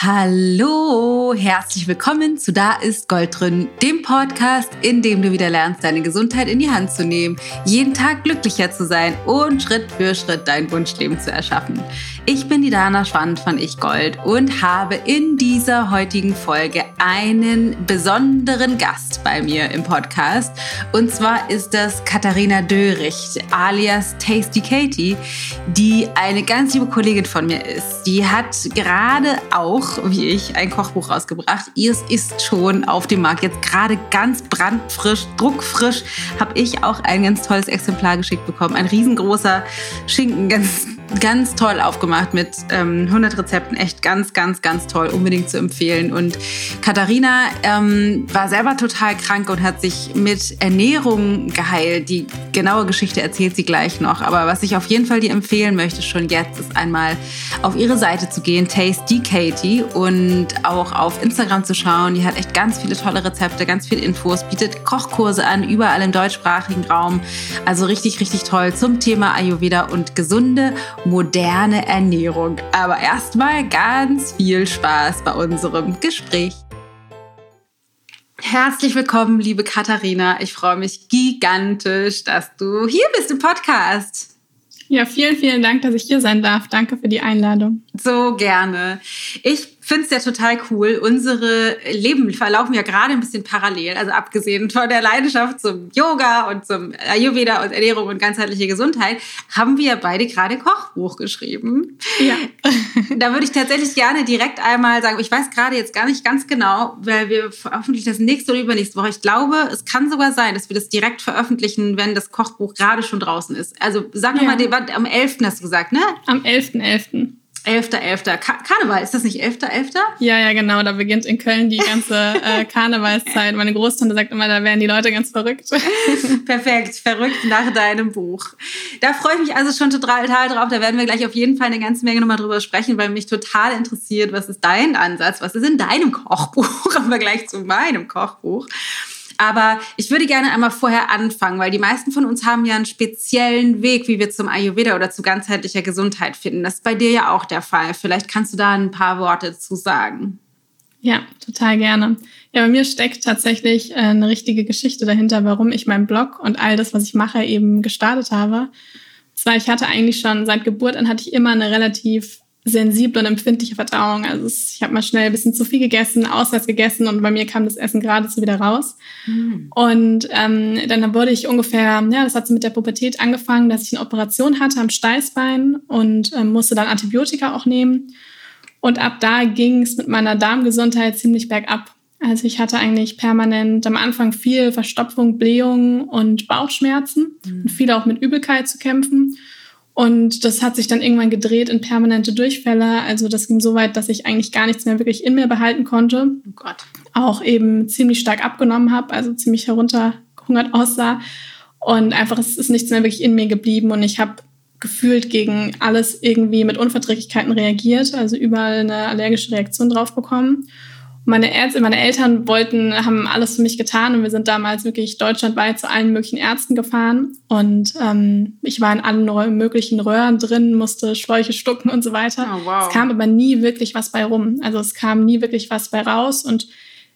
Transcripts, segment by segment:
Hallo, herzlich willkommen zu Da ist Gold drin, dem Podcast, in dem du wieder lernst, deine Gesundheit in die Hand zu nehmen, jeden Tag glücklicher zu sein und Schritt für Schritt dein Wunschleben zu erschaffen. Ich bin die Dana Schwand von Ich Gold und habe in dieser heutigen Folge einen besonderen Gast bei mir im Podcast. Und zwar ist das Katharina Döricht, alias Tasty Katie, die eine ganz liebe Kollegin von mir ist. Die hat gerade auch wie ich, ein Kochbuch rausgebracht. Ihrs ist schon auf dem Markt. Jetzt gerade ganz brandfrisch, druckfrisch, habe ich auch ein ganz tolles Exemplar geschickt bekommen. Ein riesengroßer Schinken, ganz ganz toll aufgemacht mit ähm, 100 Rezepten. Echt ganz, ganz, ganz toll. Unbedingt zu empfehlen. Und Katharina ähm, war selber total krank und hat sich mit Ernährung geheilt. Die genaue Geschichte erzählt sie gleich noch. Aber was ich auf jeden Fall dir empfehlen möchte schon jetzt, ist einmal auf ihre Seite zu gehen, Tasty Katie, und auch auf Instagram zu schauen. Die hat echt ganz viele tolle Rezepte, ganz viele Infos, bietet Kochkurse an, überall im deutschsprachigen Raum. Also richtig, richtig toll zum Thema Ayurveda und gesunde moderne Ernährung. Aber erstmal ganz viel Spaß bei unserem Gespräch. Herzlich willkommen, liebe Katharina. Ich freue mich gigantisch, dass du hier bist im Podcast. Ja, vielen, vielen Dank, dass ich hier sein darf. Danke für die Einladung. So gerne. Ich finde es ja total cool. Unsere Leben verlaufen ja gerade ein bisschen parallel. Also abgesehen von der Leidenschaft zum Yoga und zum Ayurveda und Ernährung und ganzheitliche Gesundheit, haben wir ja beide gerade ein Kochbuch geschrieben. Ja. da würde ich tatsächlich gerne direkt einmal sagen, ich weiß gerade jetzt gar nicht ganz genau, weil wir veröffentlichen das nächste oder übernächste Woche. Ich glaube, es kann sogar sein, dass wir das direkt veröffentlichen, wenn das Kochbuch gerade schon draußen ist. Also sag ja. mal, am 11. hast du gesagt, ne? Am 11.11. .11. 11.11. Ka Karneval, ist das nicht 11.11.? Ja, ja, genau. Da beginnt in Köln die ganze äh, Karnevalszeit. Meine Großtante sagt immer, da werden die Leute ganz verrückt. Perfekt, verrückt nach deinem Buch. Da freue ich mich also schon total, total drauf. Da werden wir gleich auf jeden Fall eine ganze Menge nochmal drüber sprechen, weil mich total interessiert, was ist dein Ansatz? Was ist in deinem Kochbuch im Vergleich zu meinem Kochbuch? Aber ich würde gerne einmal vorher anfangen, weil die meisten von uns haben ja einen speziellen Weg, wie wir zum Ayurveda oder zu ganzheitlicher Gesundheit finden. Das ist bei dir ja auch der Fall. Vielleicht kannst du da ein paar Worte zu sagen. Ja, total gerne. Ja, bei mir steckt tatsächlich äh, eine richtige Geschichte dahinter, warum ich meinen Blog und all das, was ich mache, eben gestartet habe. Zwar, ich hatte eigentlich schon seit Geburt an hatte ich immer eine relativ sensible und empfindliche Verdauung. Also ich habe mal schnell ein bisschen zu viel gegessen, auswärts gegessen und bei mir kam das Essen gerade so wieder raus. Mhm. Und ähm, dann wurde ich ungefähr, ja, das hat so mit der Pubertät angefangen, dass ich eine Operation hatte am Steißbein und ähm, musste dann Antibiotika auch nehmen. Und ab da ging es mit meiner Darmgesundheit ziemlich bergab. Also ich hatte eigentlich permanent am Anfang viel Verstopfung, Blähung und Bauchschmerzen mhm. und viel auch mit Übelkeit zu kämpfen. Und das hat sich dann irgendwann gedreht in permanente Durchfälle. Also das ging so weit, dass ich eigentlich gar nichts mehr wirklich in mir behalten konnte. Oh Gott. Auch eben ziemlich stark abgenommen habe, also ziemlich heruntergehungert aussah. Und einfach es ist nichts mehr wirklich in mir geblieben. Und ich habe gefühlt gegen alles irgendwie mit Unverträglichkeiten reagiert, also überall eine allergische Reaktion drauf bekommen meine Ärzte, meine Eltern wollten, haben alles für mich getan und wir sind damals wirklich deutschlandweit zu allen möglichen Ärzten gefahren und ähm, ich war in allen möglichen Röhren drin, musste Schläuche stucken und so weiter. Oh, wow. Es kam aber nie wirklich was bei rum. Also es kam nie wirklich was bei raus und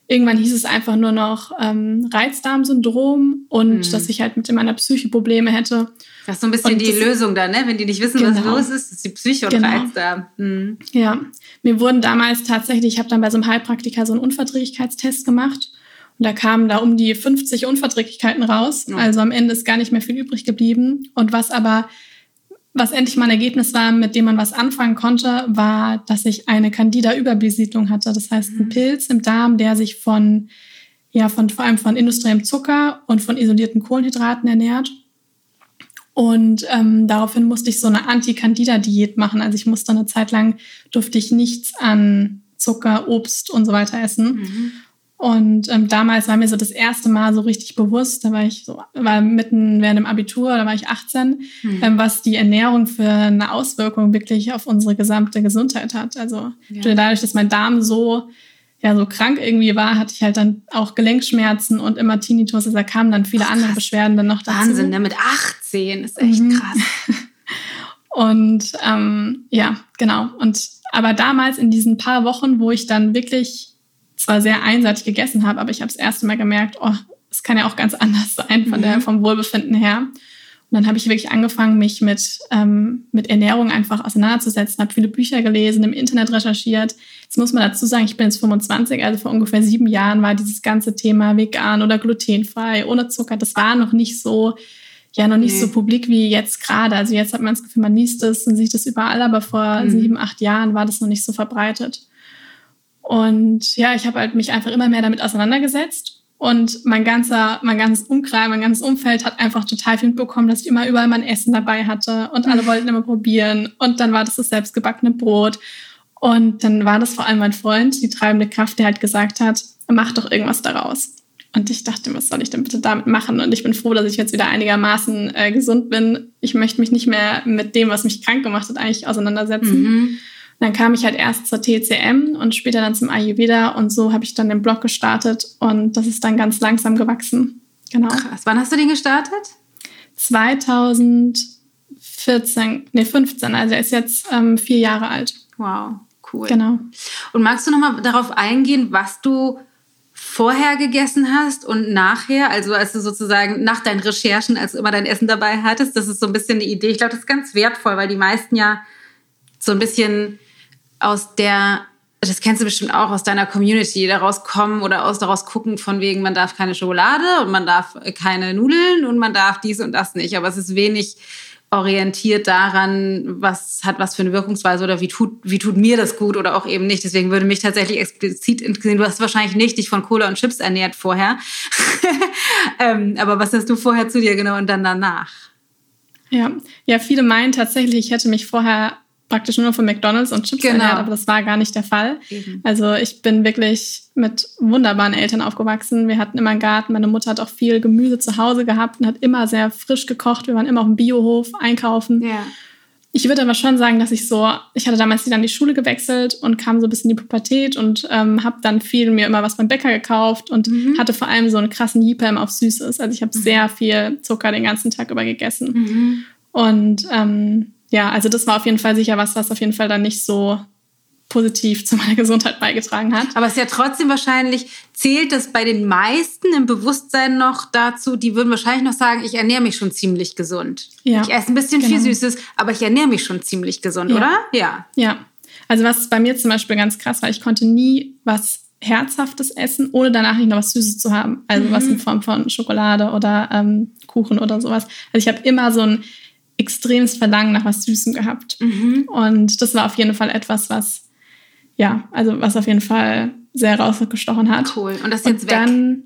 irgendwann hieß es einfach nur noch ähm, Reizdarmsyndrom und mhm. dass ich halt mit meiner Psyche Probleme hätte. Das ist so ein bisschen und die Lösung da, ne? Wenn die nicht wissen, genau. was los ist, ist die Psyche und genau. Reizdarm. Mhm. Ja, mir wurden damals tatsächlich, ich habe dann bei so einem Heilpraktiker so einen Unverträglichkeitstest gemacht und da kamen da um die 50 Unverträglichkeiten raus. Mhm. Also am Ende ist gar nicht mehr viel übrig geblieben. Und was aber was endlich mal ein Ergebnis war, mit dem man was anfangen konnte, war, dass ich eine Candida-Überbesiedlung hatte. Das heißt, ein mhm. Pilz im Darm, der sich von, ja, von, vor allem von industriellem Zucker und von isolierten Kohlenhydraten ernährt. Und ähm, daraufhin musste ich so eine Anti-Candida-Diät machen. Also ich musste eine Zeit lang, durfte ich nichts an Zucker, Obst und so weiter essen. Mhm. Und ähm, damals war mir so das erste Mal so richtig bewusst, da war ich so, war mitten während dem Abitur, da war ich 18, mhm. ähm, was die Ernährung für eine Auswirkung wirklich auf unsere gesamte Gesundheit hat. Also ja. dadurch, dass mein Darm so ja so krank irgendwie war, hatte ich halt dann auch Gelenkschmerzen und immer Tinnitus. Also da kamen dann viele Ach, andere Beschwerden dann noch dazu. Wahnsinn, ne? mit 18 ist echt mhm. krass. und ähm, ja, genau. Und Aber damals in diesen paar Wochen, wo ich dann wirklich zwar sehr einseitig gegessen habe, aber ich habe das erste Mal gemerkt, oh, es kann ja auch ganz anders sein von der, mhm. vom Wohlbefinden her. Und dann habe ich wirklich angefangen, mich mit, ähm, mit Ernährung einfach auseinanderzusetzen, habe viele Bücher gelesen, im Internet recherchiert. Jetzt muss man dazu sagen, ich bin jetzt 25, also vor ungefähr sieben Jahren war dieses ganze Thema vegan oder glutenfrei, ohne Zucker, das war noch nicht so, ja, noch nicht nee. so publik wie jetzt gerade. Also jetzt hat man das Gefühl, man liest es und sieht es überall, aber vor mhm. sieben, acht Jahren war das noch nicht so verbreitet. Und ja, ich habe halt mich einfach immer mehr damit auseinandergesetzt und mein ganzer, mein ganzes Umkreis, mein ganzes Umfeld hat einfach total viel mitbekommen, dass ich immer überall mein Essen dabei hatte und alle wollten immer probieren. Und dann war das das selbstgebackene Brot. Und dann war das vor allem mein Freund, die treibende Kraft, der halt gesagt hat, mach doch irgendwas daraus. Und ich dachte, was soll ich denn bitte damit machen? Und ich bin froh, dass ich jetzt wieder einigermaßen äh, gesund bin. Ich möchte mich nicht mehr mit dem, was mich krank gemacht hat, eigentlich auseinandersetzen. Mhm dann kam ich halt erst zur TCM und später dann zum Ayurveda und so habe ich dann den Blog gestartet und das ist dann ganz langsam gewachsen. Genau. Krass. Wann hast du den gestartet? 2014, nee 15, also er ist jetzt ähm, vier Jahre alt. Wow, cool. Genau. Und magst du nochmal darauf eingehen, was du vorher gegessen hast und nachher, also als du sozusagen nach deinen Recherchen, als du immer dein Essen dabei hattest, das ist so ein bisschen eine Idee. Ich glaube, das ist ganz wertvoll, weil die meisten ja so ein bisschen aus der, das kennst du bestimmt auch aus deiner Community, daraus kommen oder aus daraus gucken von wegen, man darf keine Schokolade und man darf keine Nudeln und man darf dies und das nicht. Aber es ist wenig orientiert daran, was hat was für eine Wirkungsweise oder wie tut, wie tut mir das gut oder auch eben nicht. Deswegen würde mich tatsächlich explizit interessieren, du hast wahrscheinlich nicht dich von Cola und Chips ernährt vorher. ähm, aber was hast du vorher zu dir genommen und dann danach? Ja, ja, viele meinen tatsächlich, ich hätte mich vorher praktisch nur von McDonalds und Chips genau. ernährt, aber das war gar nicht der Fall. Eben. Also ich bin wirklich mit wunderbaren Eltern aufgewachsen. Wir hatten immer einen Garten. Meine Mutter hat auch viel Gemüse zu Hause gehabt und hat immer sehr frisch gekocht. Wir waren immer auf dem Biohof einkaufen. Ja. Ich würde aber schon sagen, dass ich so, ich hatte damals dann die Schule gewechselt und kam so ein bisschen in die Pubertät und ähm, habe dann viel mir immer was beim Bäcker gekauft und mhm. hatte vor allem so einen krassen Jeepam auf Süßes. Also ich habe mhm. sehr viel Zucker den ganzen Tag über gegessen. Mhm. Und ähm, ja, also das war auf jeden Fall sicher was, was auf jeden Fall dann nicht so positiv zu meiner Gesundheit beigetragen hat. Aber es ist ja trotzdem wahrscheinlich, zählt das bei den meisten im Bewusstsein noch dazu, die würden wahrscheinlich noch sagen, ich ernähre mich schon ziemlich gesund. Ja, ich esse ein bisschen genau. viel Süßes, aber ich ernähre mich schon ziemlich gesund, ja. oder? Ja. Ja. Also was bei mir zum Beispiel ganz krass war, ich konnte nie was Herzhaftes essen, ohne danach nicht noch was Süßes zu haben. Also mhm. was in Form von Schokolade oder ähm, Kuchen oder sowas. Also ich habe immer so ein extremes Verlangen nach was Süßem gehabt. Mhm. Und das war auf jeden Fall etwas, was, ja, also was auf jeden Fall sehr rausgestochen hat. Cool. Und das ist jetzt und dann,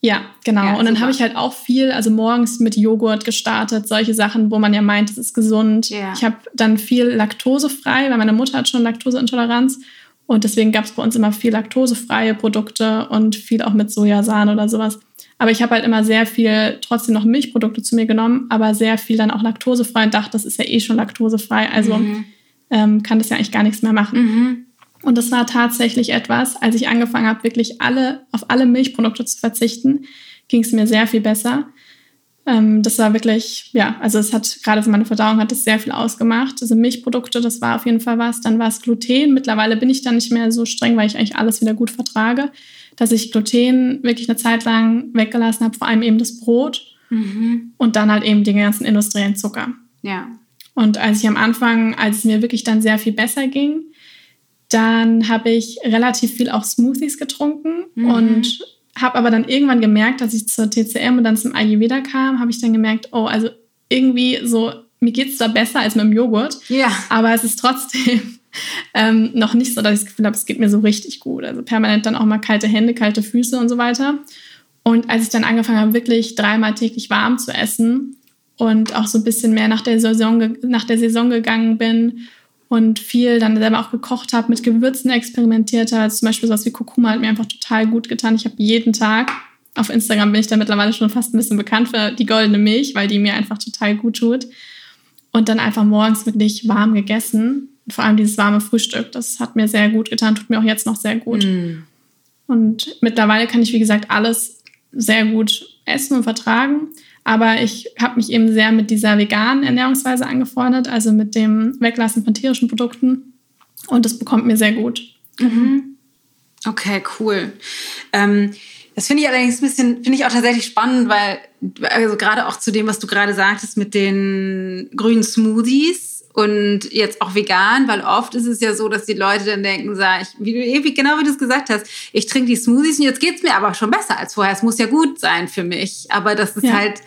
Ja, genau. Ja, und dann habe ich halt auch viel, also morgens mit Joghurt gestartet, solche Sachen, wo man ja meint, es ist gesund. Yeah. Ich habe dann viel laktosefrei, weil meine Mutter hat schon Laktoseintoleranz. Und deswegen gab es bei uns immer viel laktosefreie Produkte und viel auch mit Sojasahne oder sowas. Aber ich habe halt immer sehr viel trotzdem noch Milchprodukte zu mir genommen, aber sehr viel dann auch laktosefrei und dachte, das ist ja eh schon laktosefrei. Also mhm. ähm, kann das ja eigentlich gar nichts mehr machen. Mhm. Und das war tatsächlich etwas, als ich angefangen habe, wirklich alle, auf alle Milchprodukte zu verzichten, ging es mir sehr viel besser. Ähm, das war wirklich, ja, also es hat gerade für meine Verdauung hat es sehr viel ausgemacht. Also Milchprodukte, das war auf jeden Fall was. Dann war es Gluten. Mittlerweile bin ich da nicht mehr so streng, weil ich eigentlich alles wieder gut vertrage dass ich Gluten wirklich eine Zeit lang weggelassen habe, vor allem eben das Brot mhm. und dann halt eben den ganzen industriellen Zucker. Ja. Und als ich am Anfang, als es mir wirklich dann sehr viel besser ging, dann habe ich relativ viel auch Smoothies getrunken mhm. und habe aber dann irgendwann gemerkt, dass ich zur TCM und dann zum Ayurveda kam, habe ich dann gemerkt, oh, also irgendwie so, mir geht es da besser als mit dem Joghurt. Ja. Aber es ist trotzdem ähm, noch nicht so, dass ich das Gefühl habe, es geht mir so richtig gut. Also permanent dann auch mal kalte Hände, kalte Füße und so weiter. Und als ich dann angefangen habe, wirklich dreimal täglich warm zu essen und auch so ein bisschen mehr nach der Saison, nach der Saison gegangen bin und viel dann selber auch gekocht habe, mit Gewürzen experimentiert habe, zum Beispiel sowas wie Kurkuma hat mir einfach total gut getan. Ich habe jeden Tag, auf Instagram bin ich da mittlerweile schon fast ein bisschen bekannt für die goldene Milch, weil die mir einfach total gut tut. Und dann einfach morgens wirklich warm gegessen vor allem dieses warme Frühstück, das hat mir sehr gut getan, tut mir auch jetzt noch sehr gut. Mm. Und mittlerweile kann ich, wie gesagt, alles sehr gut essen und vertragen. Aber ich habe mich eben sehr mit dieser veganen Ernährungsweise angefreundet, also mit dem Weglassen von tierischen Produkten. Und das bekommt mir sehr gut. Mhm. Okay, cool. Ähm, das finde ich allerdings ein bisschen, finde ich auch tatsächlich spannend, weil, also gerade auch zu dem, was du gerade sagtest mit den grünen Smoothies und jetzt auch vegan, weil oft ist es ja so, dass die Leute dann denken, sag ich, wie du, wie, genau wie du es gesagt hast, ich trinke die Smoothies und jetzt geht's mir aber schon besser als vorher. Es muss ja gut sein für mich. Aber das ist ja. halt,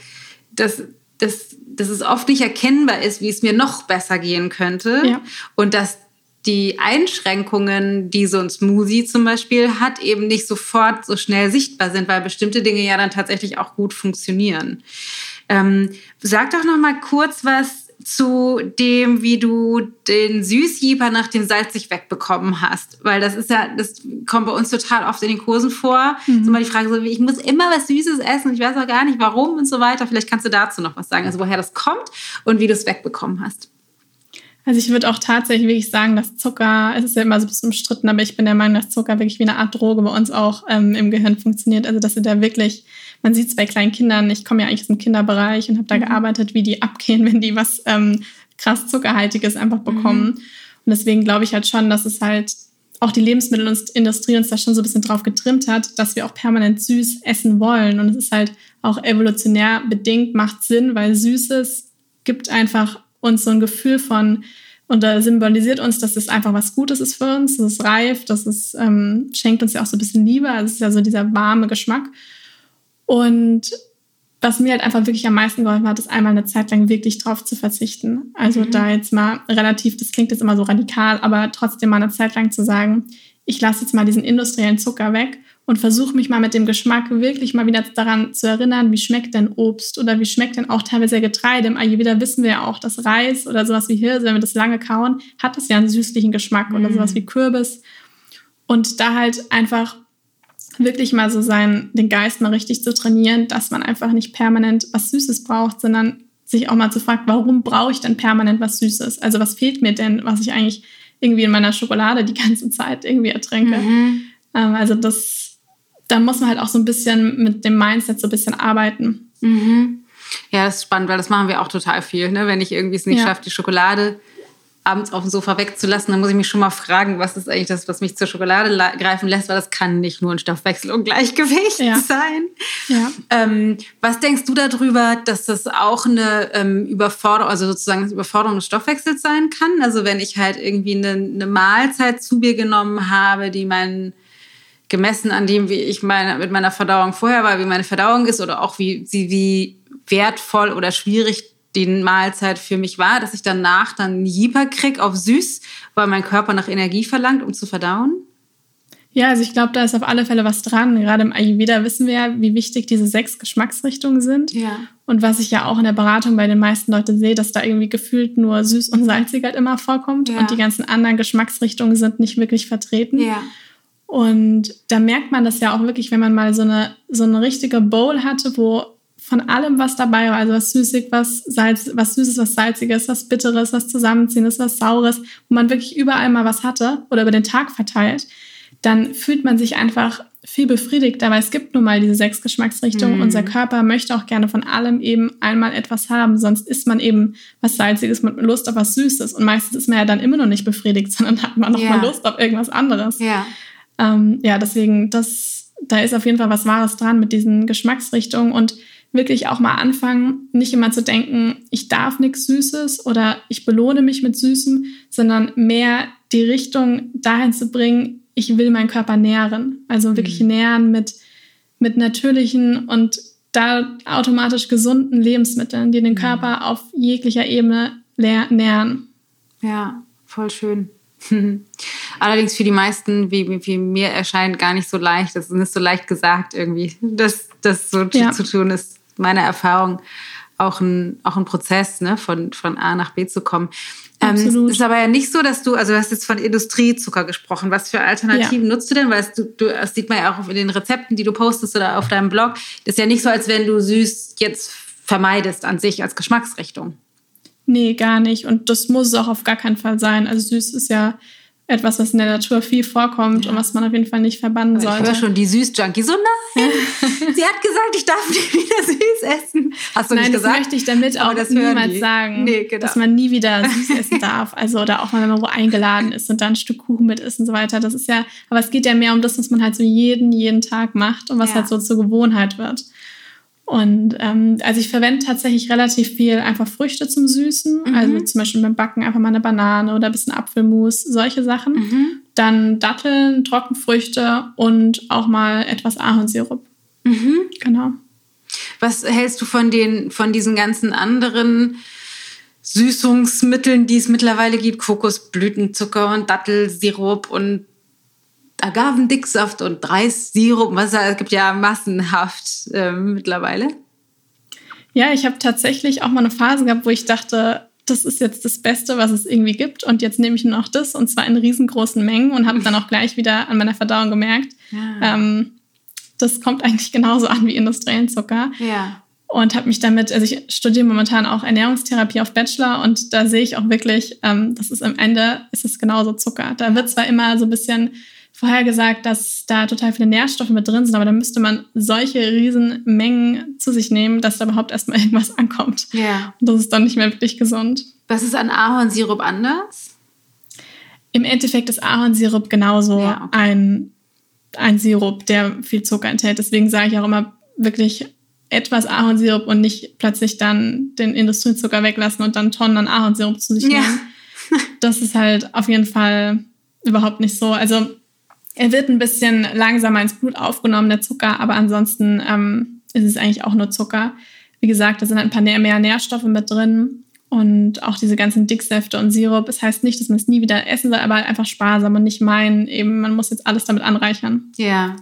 das, das, dass es oft nicht erkennbar ist, wie es mir noch besser gehen könnte. Ja. Und dass die Einschränkungen, die so ein Smoothie zum Beispiel hat, eben nicht sofort so schnell sichtbar sind, weil bestimmte Dinge ja dann tatsächlich auch gut funktionieren. Ähm, sag doch noch mal kurz was zu dem, wie du den Süßjeeper nach dem salzig wegbekommen hast, weil das ist ja, das kommt bei uns total oft in den Kursen vor. Mhm. Mal die Frage so, ich muss immer was Süßes essen und ich weiß auch gar nicht warum und so weiter. Vielleicht kannst du dazu noch was sagen, also woher das kommt und wie du es wegbekommen hast. Also ich würde auch tatsächlich wirklich sagen, dass Zucker, es ist ja immer so ein bisschen umstritten, aber ich bin der Meinung, dass Zucker wirklich wie eine Art Droge bei uns auch ähm, im Gehirn funktioniert. Also dass sie da wirklich, man sieht es bei kleinen Kindern, ich komme ja eigentlich aus dem Kinderbereich und habe da mhm. gearbeitet, wie die abgehen, wenn die was ähm, krass Zuckerhaltiges einfach bekommen. Mhm. Und deswegen glaube ich halt schon, dass es halt auch die Lebensmittelindustrie uns da schon so ein bisschen drauf getrimmt hat, dass wir auch permanent süß essen wollen. Und es ist halt auch evolutionär bedingt, macht Sinn, weil Süßes gibt einfach uns so ein Gefühl von, und da symbolisiert uns, dass es einfach was Gutes ist für uns, das ist reif, das ist, ähm, schenkt uns ja auch so ein bisschen Liebe, also es ist ja so dieser warme Geschmack. Und was mir halt einfach wirklich am meisten geholfen hat, ist einmal eine Zeit lang wirklich drauf zu verzichten. Also mhm. da jetzt mal relativ, das klingt jetzt immer so radikal, aber trotzdem mal eine Zeit lang zu sagen, ich lasse jetzt mal diesen industriellen Zucker weg und versuche mich mal mit dem Geschmack wirklich mal wieder daran zu erinnern, wie schmeckt denn Obst oder wie schmeckt denn auch teilweise Getreide. Im Ayurveda wissen wir ja auch, dass Reis oder sowas wie Hirse, wenn wir das lange kauen, hat das ja einen süßlichen Geschmack mhm. oder sowas wie Kürbis. Und da halt einfach wirklich mal so sein, den Geist mal richtig zu trainieren, dass man einfach nicht permanent was Süßes braucht, sondern sich auch mal zu fragen, warum brauche ich denn permanent was Süßes? Also was fehlt mir denn, was ich eigentlich irgendwie in meiner Schokolade die ganze Zeit irgendwie ertrinke? Mhm. Ähm, also das da muss man halt auch so ein bisschen mit dem Mindset so ein bisschen arbeiten. Mhm. Ja, das ist spannend, weil das machen wir auch total viel. Ne? Wenn ich irgendwie es nicht ja. schaffe, die Schokolade abends auf dem Sofa wegzulassen, dann muss ich mich schon mal fragen, was ist eigentlich das, was mich zur Schokolade greifen lässt, weil das kann nicht nur ein Stoffwechselungleichgewicht ja. sein. Ja. Ähm, was denkst du darüber, dass das auch eine ähm, Überforderung, also sozusagen eine Überforderung des Stoffwechsels sein kann? Also wenn ich halt irgendwie eine, eine Mahlzeit zu mir genommen habe, die meinen gemessen an dem, wie ich meine, mit meiner Verdauung vorher war, wie meine Verdauung ist oder auch wie sie, wie wertvoll oder schwierig die Mahlzeit für mich war, dass ich danach dann Jeeper krieg auf süß, weil mein Körper nach Energie verlangt, um zu verdauen? Ja, also ich glaube, da ist auf alle Fälle was dran. Gerade im Ayurveda wissen wir ja, wie wichtig diese sechs Geschmacksrichtungen sind. Ja. Und was ich ja auch in der Beratung bei den meisten Leuten sehe, dass da irgendwie gefühlt nur süß und salzig halt immer vorkommt ja. und die ganzen anderen Geschmacksrichtungen sind nicht wirklich vertreten. Ja. Und da merkt man das ja auch wirklich, wenn man mal so eine, so eine richtige Bowl hatte, wo von allem was dabei war, also was Süßig, was Salz, was Süßes, was Salziges, was Bitteres, was Zusammenziehendes, was Saures, wo man wirklich überall mal was hatte oder über den Tag verteilt, dann fühlt man sich einfach viel befriedigter, weil es gibt nun mal diese sechs Geschmacksrichtungen. Mhm. Unser Körper möchte auch gerne von allem eben einmal etwas haben, sonst isst man eben was Salziges mit Lust auf was Süßes. Und meistens ist man ja dann immer noch nicht befriedigt, sondern hat man noch ja. mal Lust auf irgendwas anderes. Ja. Ähm, ja, deswegen, das, da ist auf jeden Fall was Wahres dran mit diesen Geschmacksrichtungen und wirklich auch mal anfangen, nicht immer zu denken, ich darf nichts Süßes oder ich belohne mich mit Süßem, sondern mehr die Richtung dahin zu bringen, ich will meinen Körper nähren. Also wirklich mhm. nähren mit, mit natürlichen und da automatisch gesunden Lebensmitteln, die den mhm. Körper auf jeglicher Ebene nähren. Ja, voll schön. Allerdings für die meisten, wie, wie mir erscheint, gar nicht so leicht. Das ist nicht so leicht gesagt irgendwie. Das, das so ja. zu tun ist meine Erfahrung auch ein, auch ein Prozess, ne, von, von A nach B zu kommen. Ähm, Absolut. Ähm, ist aber ja nicht so, dass du, also du hast jetzt von Industriezucker gesprochen. Was für Alternativen ja. nutzt du denn? Weil du, du, das sieht man ja auch in den Rezepten, die du postest oder auf deinem Blog. Das ist ja nicht so, als wenn du süß jetzt vermeidest an sich als Geschmacksrichtung. Nee, gar nicht. Und das muss es auch auf gar keinen Fall sein. Also süß ist ja etwas, was in der Natur viel vorkommt ja. und was man auf jeden Fall nicht verbannen Aber sollte. Ich höre schon die Süß-Junkie so, nein, sie hat gesagt, ich darf nicht wieder süß essen. Hast du nein, nicht gesagt? das möchte ich damit auch niemals sagen, nee, genau. dass man nie wieder süß essen darf. Also oder auch wenn man wo eingeladen ist und dann ein Stück Kuchen mit isst und so weiter. Das ist ja, aber es geht ja mehr um das, was man halt so jeden, jeden Tag macht und was ja. halt so zur Gewohnheit wird. Und ähm, also ich verwende tatsächlich relativ viel einfach Früchte zum Süßen. Mhm. Also zum Beispiel beim Backen einfach mal eine Banane oder ein bisschen Apfelmus, solche Sachen. Mhm. Dann Datteln, Trockenfrüchte und auch mal etwas Ahornsirup. Mhm. Genau. Was hältst du von den, von diesen ganzen anderen Süßungsmitteln, die es mittlerweile gibt? Kokosblütenzucker und Dattelsirup und Agavendicksaft und Reissirup. Was, es gibt ja massenhaft äh, mittlerweile. Ja, ich habe tatsächlich auch mal eine Phase gehabt, wo ich dachte, das ist jetzt das Beste, was es irgendwie gibt. Und jetzt nehme ich nur noch das und zwar in riesengroßen Mengen und habe dann auch gleich wieder an meiner Verdauung gemerkt, ja. ähm, das kommt eigentlich genauso an wie industriellen Zucker. Ja. Und habe mich damit, also ich studiere momentan auch Ernährungstherapie auf Bachelor und da sehe ich auch wirklich, ähm, das ist am Ende, ist es genauso Zucker. Da wird zwar immer so ein bisschen vorher gesagt, dass da total viele Nährstoffe mit drin sind, aber da müsste man solche riesen Mengen zu sich nehmen, dass da überhaupt erstmal irgendwas ankommt. Ja. Und das ist dann nicht mehr wirklich gesund. Was ist an Ahornsirup anders? Im Endeffekt ist Ahornsirup genauso ja, okay. ein, ein Sirup, der viel Zucker enthält. Deswegen sage ich auch immer wirklich etwas Ahornsirup und nicht plötzlich dann den Industriezucker weglassen und dann Tonnen an Ahornsirup zu sich nehmen. Ja. das ist halt auf jeden Fall überhaupt nicht so. Also er wird ein bisschen langsamer ins Blut aufgenommen, der Zucker, aber ansonsten ähm, ist es eigentlich auch nur Zucker. Wie gesagt, da sind ein paar mehr Nährstoffe mit drin und auch diese ganzen Dicksäfte und Sirup. Das heißt nicht, dass man es nie wieder essen soll, aber halt einfach sparsam und nicht meinen, eben man muss jetzt alles damit anreichern. Ja.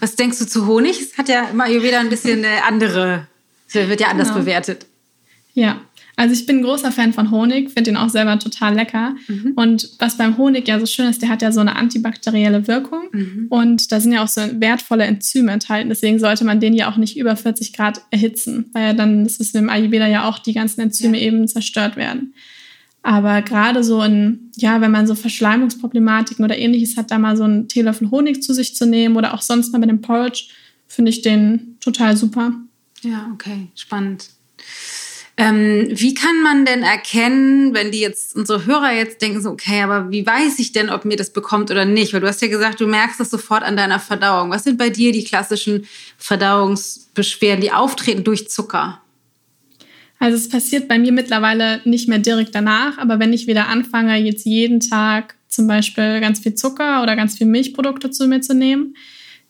Was denkst du zu Honig? Es hat ja immer wieder ein bisschen eine andere, wird ja anders genau. bewertet. Ja, also ich bin ein großer Fan von Honig, finde den auch selber total lecker. Mhm. Und was beim Honig ja so schön ist, der hat ja so eine antibakterielle Wirkung. Mhm. Und da sind ja auch so wertvolle Enzyme enthalten. Deswegen sollte man den ja auch nicht über 40 Grad erhitzen, weil ja dann, das wissen wir im Ayurveda ja auch, die ganzen Enzyme ja. eben zerstört werden. Aber gerade so in, ja, wenn man so Verschleimungsproblematiken oder ähnliches hat, da mal so einen Teelöffel Honig zu sich zu nehmen oder auch sonst mal mit dem Porridge, finde ich den total super. Ja, okay, spannend. Ähm, wie kann man denn erkennen, wenn die jetzt, unsere Hörer jetzt denken so, okay, aber wie weiß ich denn, ob mir das bekommt oder nicht? Weil du hast ja gesagt, du merkst das sofort an deiner Verdauung. Was sind bei dir die klassischen Verdauungsbeschwerden, die auftreten durch Zucker? Also es passiert bei mir mittlerweile nicht mehr direkt danach, aber wenn ich wieder anfange, jetzt jeden Tag zum Beispiel ganz viel Zucker oder ganz viel Milchprodukte zu mir zu nehmen,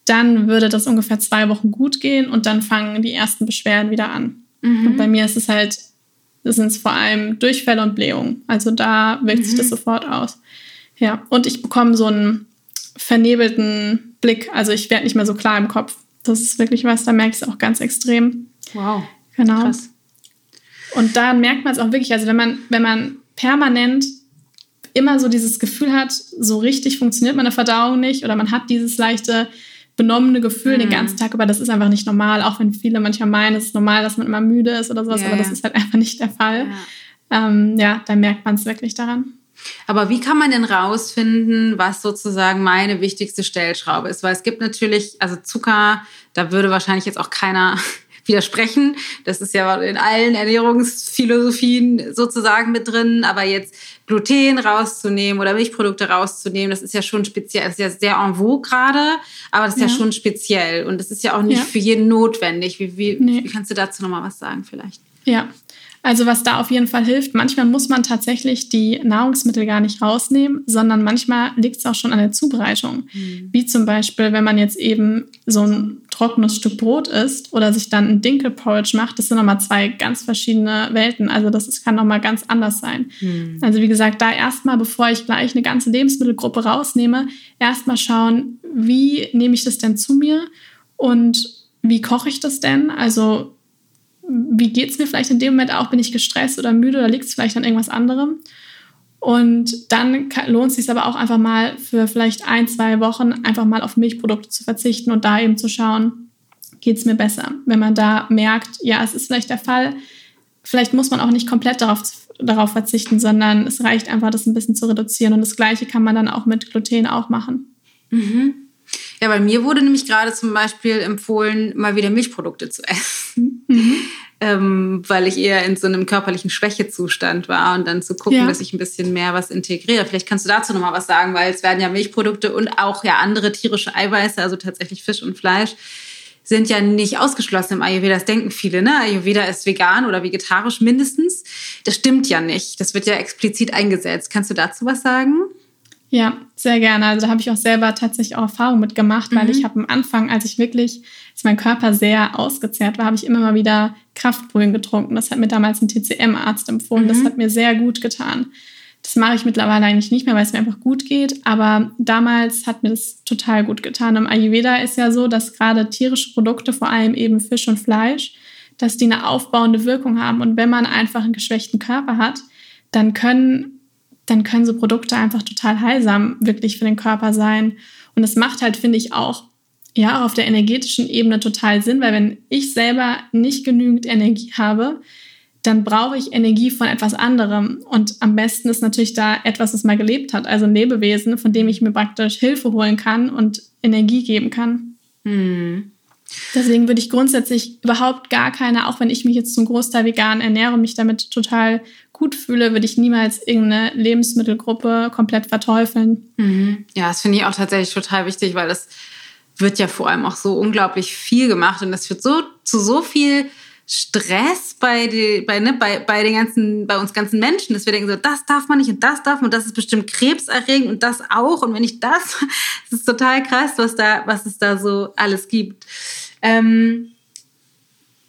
dann würde das ungefähr zwei Wochen gut gehen und dann fangen die ersten Beschwerden wieder an. Mhm. Und bei mir ist es halt, das sind vor allem Durchfälle und Blähungen. Also da wirkt mhm. sich das mhm. sofort aus. Ja, und ich bekomme so einen vernebelten Blick. Also ich werde nicht mehr so klar im Kopf. Das ist wirklich was, da merke ich es auch ganz extrem. Wow. Genau. Krass. Und da merkt man es auch wirklich, also wenn man, wenn man permanent immer so dieses Gefühl hat, so richtig funktioniert meine Verdauung nicht oder man hat dieses leichte benommene Gefühl mhm. den ganzen Tag aber Das ist einfach nicht normal, auch wenn viele manchmal meinen, es ist normal, dass man immer müde ist oder sowas, ja, aber das ist halt einfach nicht der Fall. Ja, ähm, ja da merkt man es wirklich daran. Aber wie kann man denn rausfinden, was sozusagen meine wichtigste Stellschraube ist? Weil es gibt natürlich, also Zucker, da würde wahrscheinlich jetzt auch keiner widersprechen. Das ist ja in allen Ernährungsphilosophien sozusagen mit drin. Aber jetzt Gluten rauszunehmen oder Milchprodukte rauszunehmen, das ist ja schon speziell. Das ist ja sehr en vogue gerade, aber das ist ja, ja schon speziell. Und das ist ja auch nicht ja. für jeden notwendig. Wie, wie, nee. wie kannst du dazu nochmal was sagen vielleicht? Ja, also was da auf jeden Fall hilft, manchmal muss man tatsächlich die Nahrungsmittel gar nicht rausnehmen, sondern manchmal liegt es auch schon an der Zubereitung. Mhm. Wie zum Beispiel, wenn man jetzt eben so ein trockenes Stück Brot isst oder sich dann ein Dinkelporridge macht, das sind nochmal zwei ganz verschiedene Welten. Also das ist, kann nochmal ganz anders sein. Mhm. Also wie gesagt, da erstmal, bevor ich gleich eine ganze Lebensmittelgruppe rausnehme, erstmal schauen, wie nehme ich das denn zu mir und wie koche ich das denn? Also wie geht es mir vielleicht in dem Moment auch? Bin ich gestresst oder müde oder liegt es vielleicht an irgendwas anderem? Und dann lohnt es sich aber auch einfach mal für vielleicht ein, zwei Wochen einfach mal auf Milchprodukte zu verzichten und da eben zu schauen, geht es mir besser. Wenn man da merkt, ja, es ist vielleicht der Fall, vielleicht muss man auch nicht komplett darauf darauf verzichten, sondern es reicht einfach, das ein bisschen zu reduzieren. Und das Gleiche kann man dann auch mit Gluten auch machen. Mhm. Ja, bei mir wurde nämlich gerade zum Beispiel empfohlen, mal wieder Milchprodukte zu essen. Mhm. ähm, weil ich eher in so einem körperlichen Schwächezustand war und dann zu gucken, ja. dass ich ein bisschen mehr was integriere. Vielleicht kannst du dazu nochmal was sagen, weil es werden ja Milchprodukte und auch ja andere tierische Eiweiße, also tatsächlich Fisch und Fleisch, sind ja nicht ausgeschlossen im Ayurveda. Das denken viele, ne? Ayurveda ist vegan oder vegetarisch mindestens. Das stimmt ja nicht. Das wird ja explizit eingesetzt. Kannst du dazu was sagen? Ja, sehr gerne. Also da habe ich auch selber tatsächlich auch Erfahrung mitgemacht, weil mhm. ich habe am Anfang, als ich wirklich, als mein Körper sehr ausgezehrt war, habe ich immer mal wieder Kraftbrühen getrunken. Das hat mir damals ein TCM-Arzt empfohlen. Mhm. Das hat mir sehr gut getan. Das mache ich mittlerweile eigentlich nicht mehr, weil es mir einfach gut geht. Aber damals hat mir das total gut getan. Im Ayurveda ist ja so, dass gerade tierische Produkte, vor allem eben Fisch und Fleisch, dass die eine aufbauende Wirkung haben. Und wenn man einfach einen geschwächten Körper hat, dann können dann können so Produkte einfach total heilsam wirklich für den Körper sein. Und das macht halt, finde ich, auch ja, auf der energetischen Ebene total Sinn, weil wenn ich selber nicht genügend Energie habe, dann brauche ich Energie von etwas anderem. Und am besten ist natürlich da etwas, das mal gelebt hat, also ein Lebewesen, von dem ich mir praktisch Hilfe holen kann und Energie geben kann. Hm. Deswegen würde ich grundsätzlich überhaupt gar keine, auch wenn ich mich jetzt zum Großteil vegan ernähre und mich damit total gut fühle, würde ich niemals irgendeine Lebensmittelgruppe komplett verteufeln. Mhm. Ja, das finde ich auch tatsächlich total wichtig, weil das wird ja vor allem auch so unglaublich viel gemacht und das führt so zu so viel Stress bei, die, bei, ne, bei, bei, den ganzen, bei uns ganzen Menschen, dass wir denken so, das darf man nicht und das darf man und das ist bestimmt krebserregend und das auch und wenn ich das, das ist total krass, was da, was es da so alles gibt. Ähm,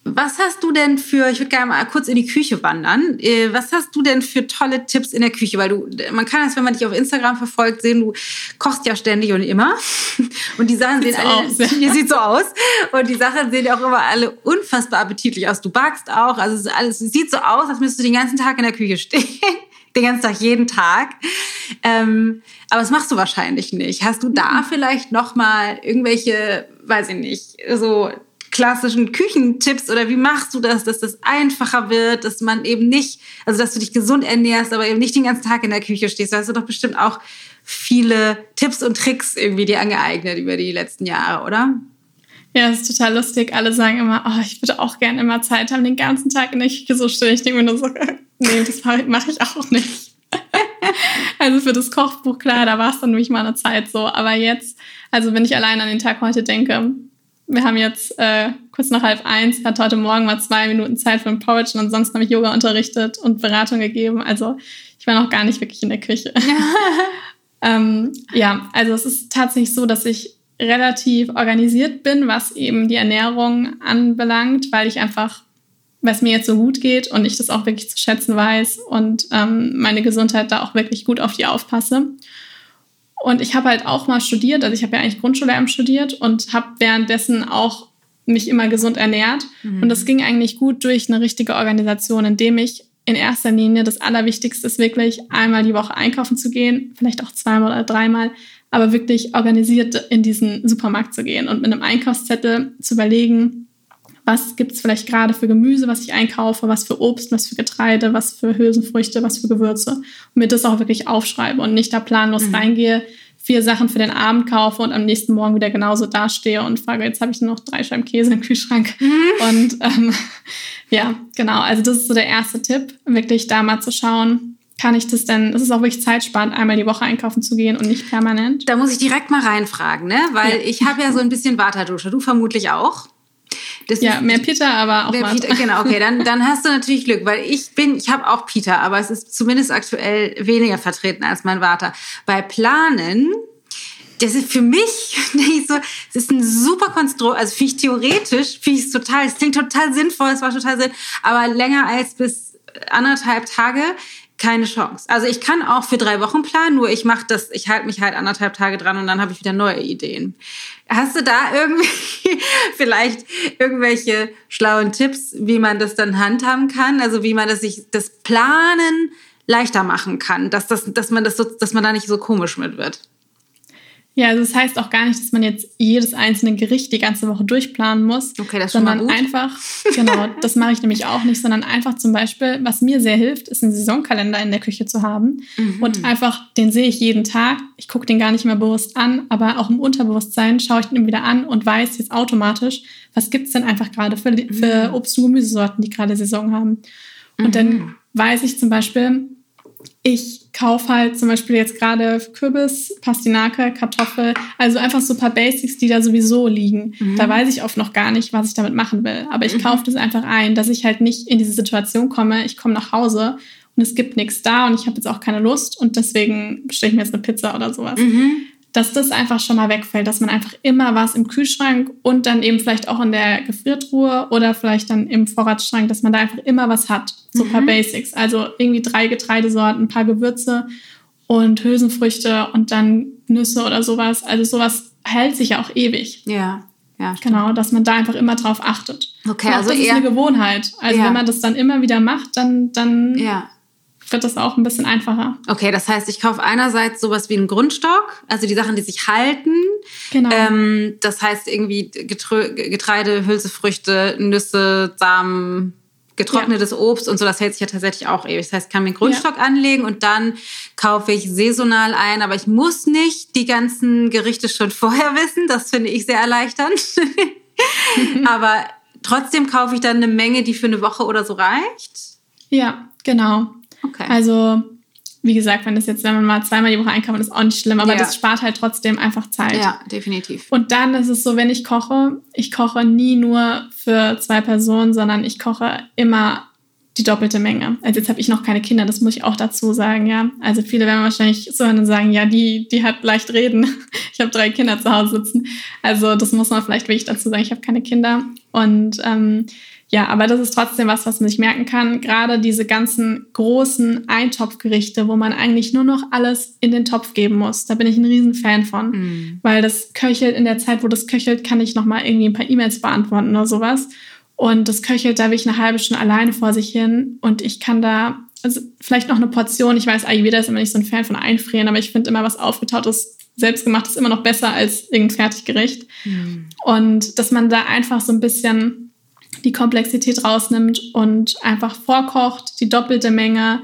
was hast du denn für, ich würde gerne mal kurz in die Küche wandern. Äh, was hast du denn für tolle Tipps in der Küche? Weil du, man kann das, wenn man dich auf Instagram verfolgt, sehen, du kochst ja ständig und immer. Und die Sachen sehen alle, aus, ja. sieht so aus. Und die Sachen sehen auch immer alle unfassbar appetitlich aus. Du backst auch, also es alles es sieht so aus, als müsstest du den ganzen Tag in der Küche stehen. Den ganzen Tag, jeden Tag. Ähm, aber das machst du wahrscheinlich nicht. Hast du da mhm. vielleicht noch mal irgendwelche, weiß ich nicht, so klassischen Küchentipps oder wie machst du das, dass das einfacher wird, dass man eben nicht, also dass du dich gesund ernährst, aber eben nicht den ganzen Tag in der Küche stehst. Da hast du doch bestimmt auch viele Tipps und Tricks irgendwie dir angeeignet über die letzten Jahre, oder? Ja, das ist total lustig. Alle sagen immer, oh, ich würde auch gerne immer Zeit haben, den ganzen Tag in der Küche so still. Ich denke mir nur so, nee, das mache ich auch nicht. also für das Kochbuch, klar, da war es dann nämlich mal eine Zeit so. Aber jetzt, also wenn ich allein an den Tag heute denke, wir haben jetzt äh, kurz nach halb eins, hat heute Morgen mal zwei Minuten Zeit für ein Porridge und ansonsten habe ich Yoga unterrichtet und Beratung gegeben. Also ich war noch gar nicht wirklich in der Küche. ähm, ja, also es ist tatsächlich so, dass ich relativ organisiert bin, was eben die Ernährung anbelangt, weil ich einfach, was mir jetzt so gut geht und ich das auch wirklich zu schätzen weiß und ähm, meine Gesundheit da auch wirklich gut auf die aufpasse. Und ich habe halt auch mal studiert, also ich habe ja eigentlich Grundschullehramt studiert und habe währenddessen auch mich immer gesund ernährt. Mhm. Und das ging eigentlich gut durch eine richtige Organisation, indem ich in erster Linie das Allerwichtigste ist wirklich einmal die Woche einkaufen zu gehen, vielleicht auch zweimal oder dreimal, aber wirklich organisiert in diesen Supermarkt zu gehen und mit einem Einkaufszettel zu überlegen, was gibt es vielleicht gerade für Gemüse, was ich einkaufe, was für Obst, was für Getreide, was für Hülsenfrüchte, was für Gewürze. Und mir das auch wirklich aufschreibe und nicht da planlos mhm. reingehe, vier Sachen für den Abend kaufe und am nächsten Morgen wieder genauso dastehe und frage, jetzt habe ich nur noch drei Scheiben Käse im Kühlschrank. Mhm. Und ähm, ja, genau, also das ist so der erste Tipp, wirklich da mal zu schauen, kann ich das denn, es ist auch wirklich zeitsparend, einmal die Woche einkaufen zu gehen und nicht permanent. Da muss ich direkt mal reinfragen, ne? Weil ja. ich habe ja so ein bisschen Waterdusche, du vermutlich auch. Das ja, mehr Peter, aber auch mehr Peter, Genau, okay, dann, dann hast du natürlich Glück, weil ich bin, ich habe auch Peter, aber es ist zumindest aktuell weniger vertreten als mein Vater. Bei Planen das ist für mich, ich so, das ist ein super Konstrukt, also finde ich theoretisch, finde ich es total, es klingt total sinnvoll, es war total Sinn, aber länger als bis anderthalb Tage keine Chance. Also ich kann auch für drei Wochen planen, nur ich mache das, ich halte mich halt anderthalb Tage dran und dann habe ich wieder neue Ideen. Hast du da irgendwie vielleicht irgendwelche schlauen Tipps, wie man das dann handhaben kann? Also wie man das sich das Planen leichter machen kann, dass das, dass man das so, dass man da nicht so komisch mit wird? Ja, also das heißt auch gar nicht, dass man jetzt jedes einzelne Gericht die ganze Woche durchplanen muss. Okay, das ist sondern schon mal gut. einfach, genau, das mache ich nämlich auch nicht, sondern einfach zum Beispiel, was mir sehr hilft, ist einen Saisonkalender in der Küche zu haben. Mhm. Und einfach, den sehe ich jeden Tag. Ich gucke den gar nicht mehr bewusst an, aber auch im Unterbewusstsein schaue ich den wieder an und weiß jetzt automatisch, was gibt es denn einfach gerade für, für Mhm. Obst- und Gemüsesorten, die gerade Saison haben. Und dann weiß ich zum Beispiel, ich kaufe halt zum Beispiel jetzt gerade Kürbis, Pastinake, Kartoffel, also einfach so ein paar Basics, die da sowieso liegen. Da weiß ich oft noch gar nicht, was ich damit machen will. Aber ich kaufe das einfach ein, dass ich halt nicht in diese Situation komme. Ich komme nach Hause und es gibt nichts da und ich habe jetzt auch keine Lust und deswegen bestelle ich mir jetzt eine Pizza oder sowas. Mhm. Dass das einfach schon mal wegfällt, dass man einfach immer was im Kühlschrank und dann eben vielleicht auch in der Gefriertruhe oder vielleicht dann im Vorratsschrank, dass man da einfach immer was hat. So ein paar Basics. Also irgendwie drei Getreidesorten, ein paar Gewürze und Hülsenfrüchte und dann Nüsse oder sowas. Also sowas hält sich ja auch ewig. Ja, ja. stimmt. Genau, dass man da einfach immer drauf achtet. Okay, also das ist eher- eine Gewohnheit. Also Ja. wenn man das dann immer wieder macht, dann, dann Ja. Wird das auch ein bisschen einfacher. Okay, das heißt, ich kaufe einerseits sowas wie einen Grundstock, also die Sachen, die sich halten. Genau. Ähm, das heißt irgendwie Getrö Getreide, Hülsefrüchte, Nüsse, Samen, getrocknetes Obst und so. Das hält sich ja tatsächlich auch ewig. Das heißt, ich kann mir einen Grundstock anlegen und dann kaufe ich saisonal ein. Aber ich muss nicht die ganzen Gerichte schon vorher wissen. Das finde ich sehr erleichternd. aber trotzdem kaufe ich dann eine Menge, die für eine Woche oder so reicht. ja, genau. Okay. Also, wie gesagt, wenn das jetzt, wenn man mal zweimal die Woche einkauft, ist auch nicht schlimm, aber Ja. das spart halt trotzdem einfach Zeit. ja, definitiv. Und dann ist es so, wenn ich koche, ich koche nie nur für zwei Personen, sondern ich koche immer die doppelte Menge. Also jetzt habe ich noch keine Kinder, das muss ich auch dazu sagen, ja. Also viele werden wahrscheinlich so hören und sagen, ja, die, die hat leicht reden. Ich habe drei Kinder zu Hause sitzen. Also das muss man vielleicht wirklich dazu sagen, ich habe keine Kinder. Und ähm, ja, aber das ist trotzdem was, was man sich merken kann. Gerade diese ganzen großen Eintopfgerichte, wo man eigentlich nur noch alles in den Topf geben muss. Da bin ich ein riesen Fan von. Mhm. Weil das köchelt, in der Zeit, wo das köchelt, kann ich nochmal irgendwie ein paar E-Mails beantworten oder sowas. Und das köchelt, da will ich eine halbe Stunde alleine vor sich hin und ich kann da, also vielleicht noch eine Portion, ich weiß, Ayurveda ist immer nicht so ein Fan von Einfrieren, aber ich finde immer was aufgetautes, selbstgemachtes immer noch besser als irgendein Fertiggericht. Und dass man da einfach so ein bisschen die Komplexität rausnimmt und einfach vorkocht, die doppelte Menge,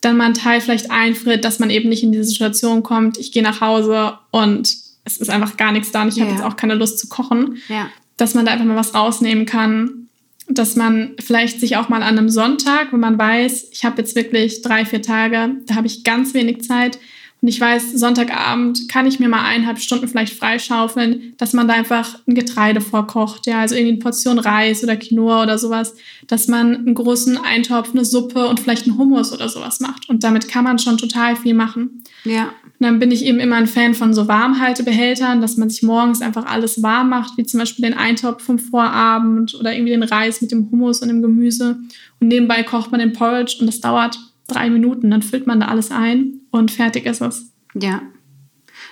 dann mal einen Teil vielleicht einfriert, dass man eben nicht in diese Situation kommt, ich gehe nach Hause und es ist einfach gar nichts da und ich habe Ja. jetzt auch keine Lust zu kochen, Ja. dass man da einfach mal was rausnehmen kann, dass man vielleicht sich auch mal an einem Sonntag, wenn man weiß, ich habe jetzt wirklich drei, vier Tage, da habe ich ganz wenig Zeit und ich weiß, Sonntagabend kann ich mir mal eineinhalb Stunden vielleicht freischaufeln, dass man da einfach ein Getreide vorkocht, ja, also irgendwie eine Portion Reis oder Quinoa oder sowas, dass man einen großen Eintopf, eine Suppe und vielleicht einen Hummus oder sowas macht und damit kann man schon total viel machen. Ja. Und dann bin ich eben immer ein Fan von so Warmhaltebehältern, dass man sich morgens einfach alles warm macht, wie zum Beispiel den Eintopf vom Vorabend oder irgendwie den Reis mit dem Hummus und dem Gemüse. Und nebenbei kocht man den Porridge und das dauert drei Minuten. Dann füllt man da alles ein und fertig ist es. Ja.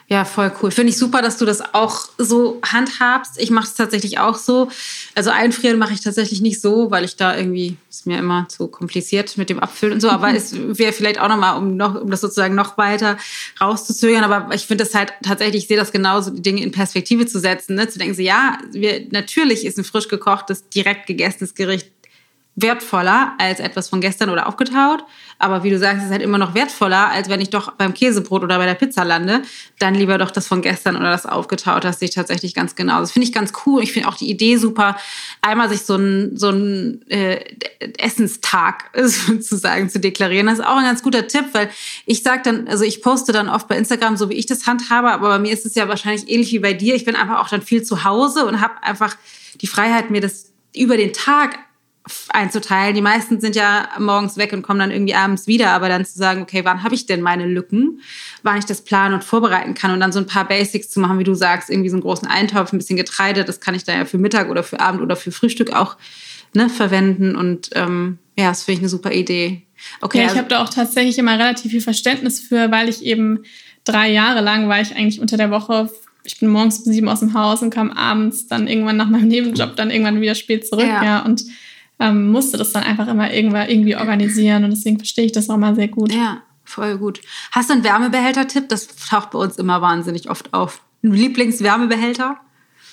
Ja, voll cool. Finde ich super, dass du das auch so handhabst. Ich mache es tatsächlich auch so. Also einfrieren mache ich tatsächlich nicht so, weil ich da irgendwie, ist mir immer zu kompliziert mit dem Abfüllen und so. Aber es wäre vielleicht auch nochmal, um, noch, um das sozusagen noch weiter rauszuzögern. Aber ich finde das halt tatsächlich, ich sehe das genauso, die Dinge in Perspektive zu setzen. Ne? Zu denken, so, ja, wir, natürlich ist ein frisch gekochtes, direkt gegessenes Gericht wertvoller als etwas von gestern oder aufgetaut. Aber wie du sagst, ist halt immer noch wertvoller, als wenn ich doch beim Käsebrot oder bei der Pizza lande. Dann lieber doch das von gestern oder das aufgetaut. Das sehe ich tatsächlich ganz genau. Das finde ich ganz cool. Ich finde auch die Idee super, einmal sich so einen so einen, äh, Essenstag sozusagen zu deklarieren. Das ist auch ein ganz guter Tipp, weil ich sage dann, also ich poste dann oft bei Instagram, so wie ich das handhabe, aber bei mir ist es ja wahrscheinlich ähnlich wie bei dir. Ich bin einfach auch dann viel zu Hause und habe einfach die Freiheit, mir das über den Tag einzuteilen. Die meisten sind ja morgens weg und kommen dann irgendwie abends wieder, aber dann zu sagen, okay, wann habe ich denn meine Lücken, wann ich das planen und vorbereiten kann und dann so ein paar Basics zu machen, wie du sagst, irgendwie so einen großen Eintopf, ein bisschen Getreide, das kann ich dann ja für Mittag oder für Abend oder für Frühstück auch ne, verwenden und ähm, ja, das finde ich eine super Idee. Okay, Ja, ich also- habe da auch tatsächlich immer relativ viel Verständnis für, weil ich eben drei Jahre lang war ich eigentlich unter der Woche. Ich bin morgens um sieben aus dem Haus und kam abends dann irgendwann nach meinem Nebenjob dann irgendwann wieder spät zurück. Ja. Ja, und ähm, musste das dann einfach immer irgendwann irgendwie organisieren und deswegen verstehe ich das auch mal sehr gut. Ja, voll gut. Hast du einen Wärmebehälter-Tipp? Das taucht bei uns immer wahnsinnig oft auf. Ein Lieblingswärmebehälter?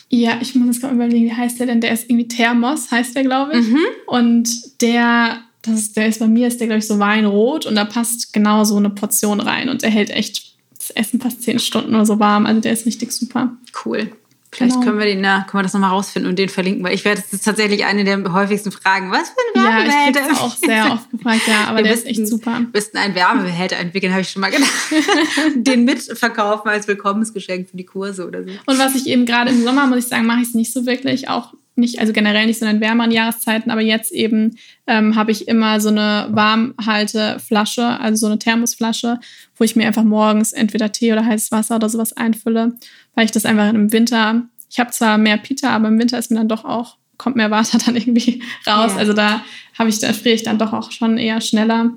Ja, ich muss jetzt gerade überlegen, wie heißt der denn? Der ist irgendwie Thermos, heißt der, glaube ich. Mhm. Und der, das ist, der ist bei mir, ist der, glaube ich, so weinrot und da passt genau so eine Portion rein und er hält echt das Essen fast zehn Stunden oder so warm. Also der ist richtig super. Cool. Vielleicht genau. können wir den, na, können wir das nochmal rausfinden und den verlinken, weil ich werde, das ist tatsächlich eine der häufigsten Fragen. Was für ein Werbebehälter? Ja, ich auch sehr oft gefragt, ja, aber wir der müssten, ist echt super. Wir müssten einen Werbebehälter entwickeln, habe ich schon mal gedacht. den mitverkaufen als Willkommensgeschenk für die Kurse oder so. Und was ich eben gerade im Sommer, muss ich sagen, mache ich es nicht so wirklich, auch nicht, also generell nicht so in wärmeren Jahreszeiten, aber jetzt eben ähm, habe ich immer so eine Warmhalteflasche, also so eine Thermosflasche, wo ich mir einfach morgens entweder Tee oder heißes Wasser oder sowas einfülle, weil ich das einfach im Winter, ich habe zwar mehr Pita, aber im Winter ist mir dann doch auch, kommt mehr Wasser dann irgendwie raus. Ja. Also da habe ich, da friere ich dann doch auch schon eher schneller.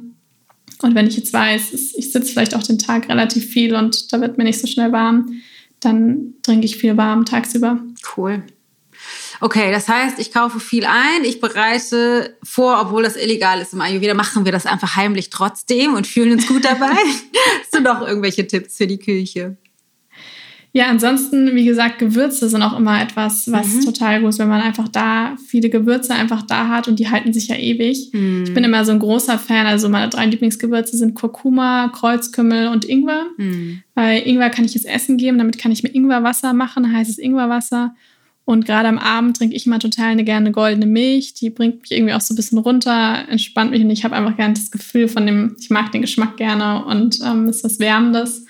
Und wenn ich jetzt weiß, ich sitze vielleicht auch den Tag relativ viel und da wird mir nicht so schnell warm, dann trinke ich viel warm tagsüber. Cool. Okay, das heißt, ich kaufe viel ein, ich bereite vor, obwohl das illegal ist im Ayurveda, machen wir das einfach heimlich trotzdem und fühlen uns gut dabei. Hast du noch irgendwelche Tipps für die Küche? Ja, ansonsten, wie gesagt, Gewürze sind auch immer etwas, was mhm. total gut ist, wenn man einfach da viele Gewürze einfach da hat und die halten sich ja ewig. Mhm. Ich bin immer so ein großer Fan, also meine drei Lieblingsgewürze sind Kurkuma, Kreuzkümmel und Ingwer. Mhm. Weil Ingwer kann ich jetzt Essen geben, damit kann ich mir Ingwerwasser machen, heißes Ingwerwasser. Und gerade am Abend trinke ich mal total eine gerne goldene Milch. Die bringt mich irgendwie auch so ein bisschen runter, entspannt mich und ich habe einfach gerne das Gefühl von dem, ich mag den Geschmack gerne und ähm, ist was Wärmendes.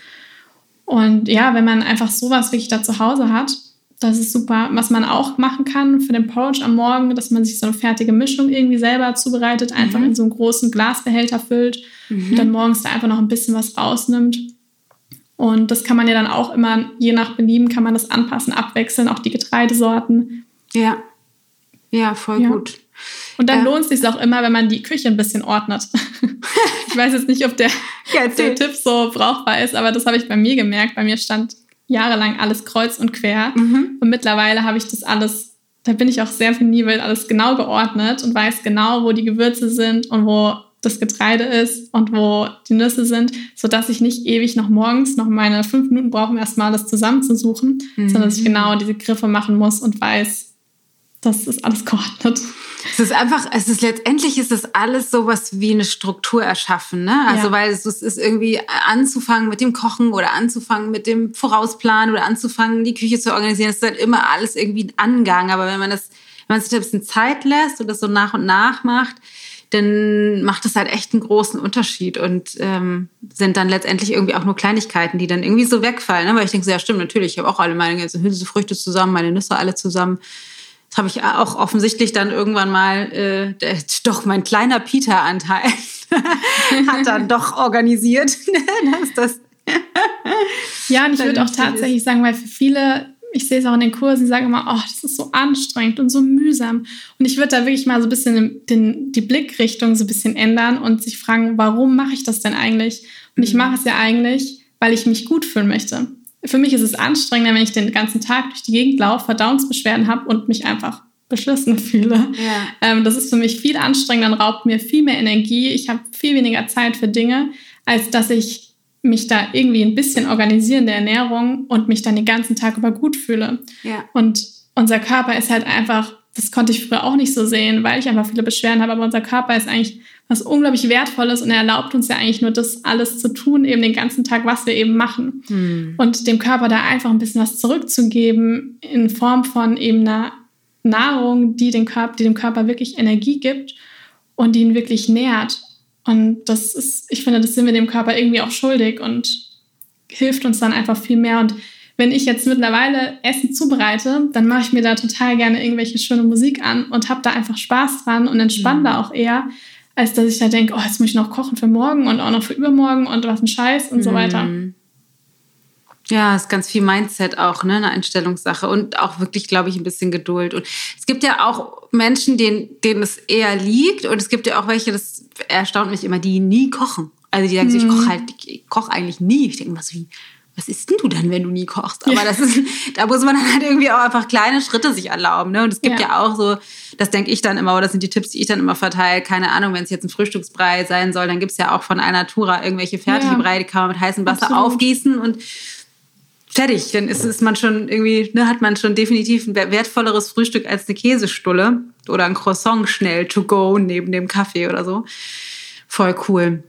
Und ja, wenn man einfach sowas wirklich da zu Hause hat, das ist super. Was man auch machen kann für den Porridge am Morgen, dass man sich so eine fertige Mischung irgendwie selber zubereitet, einfach mhm. in so einen großen Glasbehälter füllt mhm. und dann morgens da einfach noch ein bisschen was rausnimmt. Und das kann man ja dann auch immer, je nach Belieben, kann man das anpassen, abwechseln, auch die Getreidesorten. Ja, ja, voll ja. gut. Und dann ja. lohnt es sich auch immer, wenn man die Küche ein bisschen ordnet. ich weiß jetzt nicht, ob der, ja, der Tipp so brauchbar ist, aber das habe ich bei mir gemerkt. Bei mir stand jahrelang alles kreuz und quer. Mhm. Und mittlerweile habe ich das alles, da bin ich auch sehr penibel, alles genau geordnet und weiß genau, wo die Gewürze sind und wo das Getreide ist und wo die Nüsse sind, sodass ich nicht ewig noch morgens noch meine fünf Minuten brauche, um erstmal das zusammenzusuchen, mhm. sondern dass ich genau diese Griffe machen muss und weiß, das ist alles geordnet. Es ist einfach, es ist letztendlich ist das alles sowas wie eine Struktur erschaffen, ne? Also ja. weil es ist irgendwie anzufangen mit dem Kochen oder anzufangen mit dem Vorausplanen oder anzufangen die Küche zu organisieren. Es ist halt immer alles irgendwie ein Angang. Aber wenn man das, wenn man sich ein bisschen Zeit lässt und das so nach und nach macht, dann macht das halt echt einen großen Unterschied und ähm, sind dann letztendlich irgendwie auch nur Kleinigkeiten, die dann irgendwie so wegfallen. Ne? Weil ich denke, so, ja stimmt, natürlich, ich habe auch alle meine ganzen Hülsefrüchte zusammen, meine Nüsse alle zusammen. Das habe ich auch offensichtlich dann irgendwann mal, äh, der, doch mein kleiner Peter-Anteil hat dann doch organisiert, dass das ja, und ich würde auch tatsächlich sagen, weil für viele ich sehe es auch in den Kursen, die sagen immer, oh, das ist so anstrengend und so mühsam. Und ich würde da wirklich mal so ein bisschen den, die Blickrichtung so ein bisschen ändern und sich fragen, warum mache ich das denn eigentlich? Und ich mhm. mache es ja eigentlich, weil ich mich gut fühlen möchte. Für mich ist es anstrengender, wenn ich den ganzen Tag durch die Gegend laufe, Verdauungsbeschwerden habe und mich einfach beschissen fühle. Ja. Ähm, das ist für mich viel anstrengender und raubt mir viel mehr Energie. Ich habe viel weniger Zeit für Dinge, als dass ich mich da irgendwie ein bisschen organisieren der Ernährung und mich dann den ganzen Tag über gut fühle. Ja. Und unser Körper ist halt einfach, das konnte ich früher auch nicht so sehen, weil ich einfach viele Beschwerden habe, aber unser Körper ist eigentlich was unglaublich Wertvolles und er erlaubt uns ja eigentlich nur das alles zu tun, eben den ganzen Tag, was wir eben machen. Hm. Und dem Körper da einfach ein bisschen was zurückzugeben in Form von eben einer Nahrung, die, den Körper, die dem Körper wirklich Energie gibt und die ihn wirklich nährt. Und das ist, ich finde, das sind wir dem Körper irgendwie auch schuldig und hilft uns dann einfach viel mehr. Und wenn ich jetzt mittlerweile Essen zubereite, dann mache ich mir da total gerne irgendwelche schöne Musik an und habe da einfach Spaß dran und entspanne mhm. da auch eher, als dass ich da denke, oh, jetzt muss ich noch kochen für morgen und auch noch für übermorgen und was ein Scheiß und mhm. so weiter. Ja, ist ganz viel Mindset auch, ne, eine Einstellungssache und auch wirklich, glaube ich, ein bisschen Geduld. Und es gibt ja auch Menschen, denen, denen es eher liegt und es gibt ja auch welche, das erstaunt mich immer, die nie kochen. Also die sagen mhm. so, ich koche halt, ich koche eigentlich nie. Ich denke immer so, wie, was isst denn du dann, wenn du nie kochst? Aber ja. das ist, da muss man dann halt irgendwie auch einfach kleine Schritte sich erlauben. Ne? Und es gibt ja. ja auch so, das denke ich dann immer, oder das sind die Tipps, die ich dann immer verteile. Keine Ahnung, wenn es jetzt ein Frühstücksbrei sein soll, dann gibt es ja auch von Alnatura irgendwelche fertige ja. Brei, die kann man mit heißem Wasser Absolut. aufgießen und fertig. Dann ist, ist man schon irgendwie, ne, hat man schon definitiv ein wertvolleres Frühstück als eine Käsestulle oder ein Croissant schnell to go neben dem Kaffee oder so. Voll cool.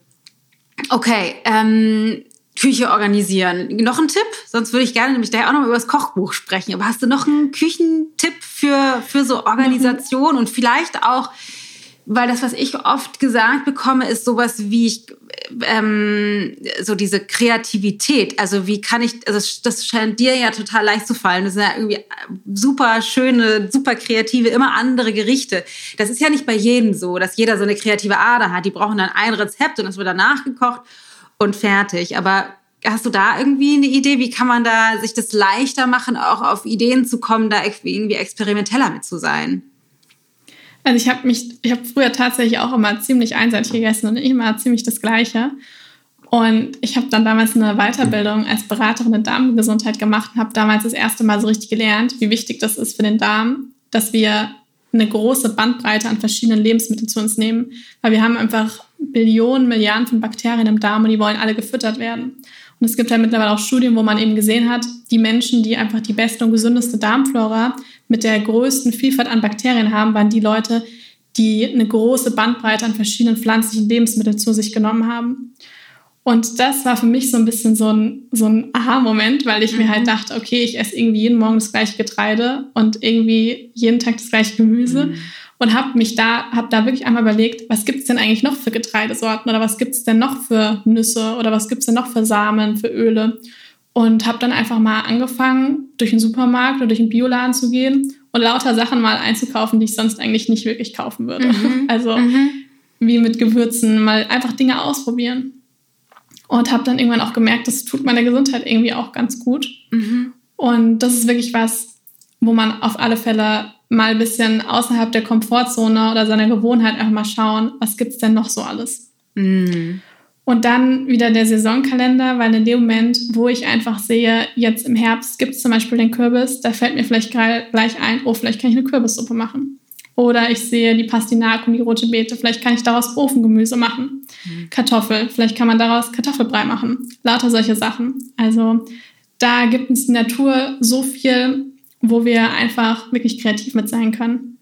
Okay, ähm, Küche organisieren. Noch ein Tipp? Sonst würde ich gerne nämlich daher auch noch über das Kochbuch sprechen. Aber hast du noch einen Küchentipp für, für so Organisation und vielleicht auch weil das, was ich oft gesagt bekomme, ist sowas wie ich, ähm, so diese Kreativität. Also wie kann ich, also das scheint dir ja total leicht zu fallen. Das sind ja irgendwie super schöne, super kreative, immer andere Gerichte. Das ist ja nicht bei jedem so, dass jeder so eine kreative Ader hat. Die brauchen dann ein Rezept und das wird dann nachgekocht und fertig. Aber Hast du da irgendwie eine Idee? Wie kann man da sich das leichter machen, auch auf Ideen zu kommen, da irgendwie experimenteller mit zu sein? Also ich habe mich, ich habe früher tatsächlich auch immer ziemlich einseitig gegessen und immer ziemlich das Gleiche. Und ich habe dann damals eine Weiterbildung als Beraterin in Darmgesundheit gemacht und habe damals das erste Mal so richtig gelernt, wie wichtig das ist für den Darm, dass wir eine große Bandbreite an verschiedenen Lebensmitteln zu uns nehmen, weil wir haben einfach Billionen, Milliarden von Bakterien im Darm und die wollen alle gefüttert werden. Und es gibt ja mittlerweile auch Studien, wo man eben gesehen hat, die Menschen, die einfach die beste und gesündeste Darmflora mit der größten Vielfalt an Bakterien haben, waren die Leute, die eine große Bandbreite an verschiedenen pflanzlichen Lebensmitteln zu sich genommen haben. Und das war für mich so ein bisschen so ein, so ein Aha-Moment, weil ich mhm. mir halt mhm. dachte, okay, ich esse irgendwie jeden Morgen das gleiche Getreide und irgendwie jeden Tag das gleiche Gemüse. Mhm und habe mich da, habe da wirklich einmal überlegt, was gibt es denn eigentlich noch für Getreidesorten oder was gibt es denn noch für Nüsse oder was gibt es denn noch für Samen, für Öle und habe dann einfach mal angefangen, durch den Supermarkt oder durch den Bioladen zu gehen und lauter Sachen mal einzukaufen, die ich sonst eigentlich nicht wirklich kaufen würde. Mhm. Also mhm. wie mit Gewürzen, mal einfach Dinge ausprobieren. Und habe dann irgendwann auch gemerkt, das tut meiner Gesundheit irgendwie auch ganz gut. Mhm. Und das ist wirklich was, wo man auf alle Fälle mal ein bisschen außerhalb der Komfortzone oder seiner Gewohnheit einfach mal schauen, was gibt es denn noch so alles. Mm. Und dann wieder der Saisonkalender, weil in dem Moment, wo ich einfach sehe, jetzt im Herbst gibt es zum Beispiel den Kürbis, da fällt mir vielleicht gleich ein, oh, vielleicht kann ich eine Kürbissuppe machen. Oder ich sehe die Pastinaken und die rote Beete, vielleicht kann ich daraus Ofengemüse machen. Mhm. Kartoffel, vielleicht kann man daraus Kartoffelbrei machen. Lauter solche Sachen. Also da gibt uns die Natur so viel, wo wir einfach wirklich kreativ mit sein können.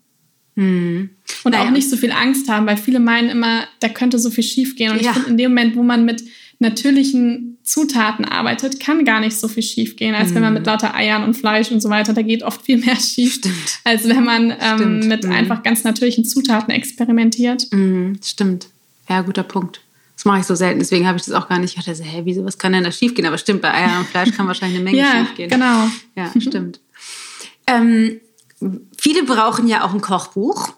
Hm. Und naja. auch nicht so viel Angst haben, weil viele meinen immer, da könnte so viel schief gehen. Und ja. ich finde, in dem Moment, wo man mit natürlichen Zutaten arbeitet, kann gar nicht so viel schief gehen, als hm. wenn man mit hm. lauter Eiern und Fleisch und so weiter, da geht oft viel mehr schief, Stimmt. als wenn man ähm, mit hm. einfach ganz natürlichen Zutaten experimentiert. Hm. Stimmt. Ja, guter Punkt. Das mache ich so selten, deswegen habe ich das auch gar nicht. Ich dachte, hä, wieso, was kann denn da schief gehen? Aber stimmt, bei Eiern und Fleisch kann wahrscheinlich eine Menge ja, schief gehen. Genau. Ja, stimmt. Ähm, viele brauchen ja auch ein Kochbuch,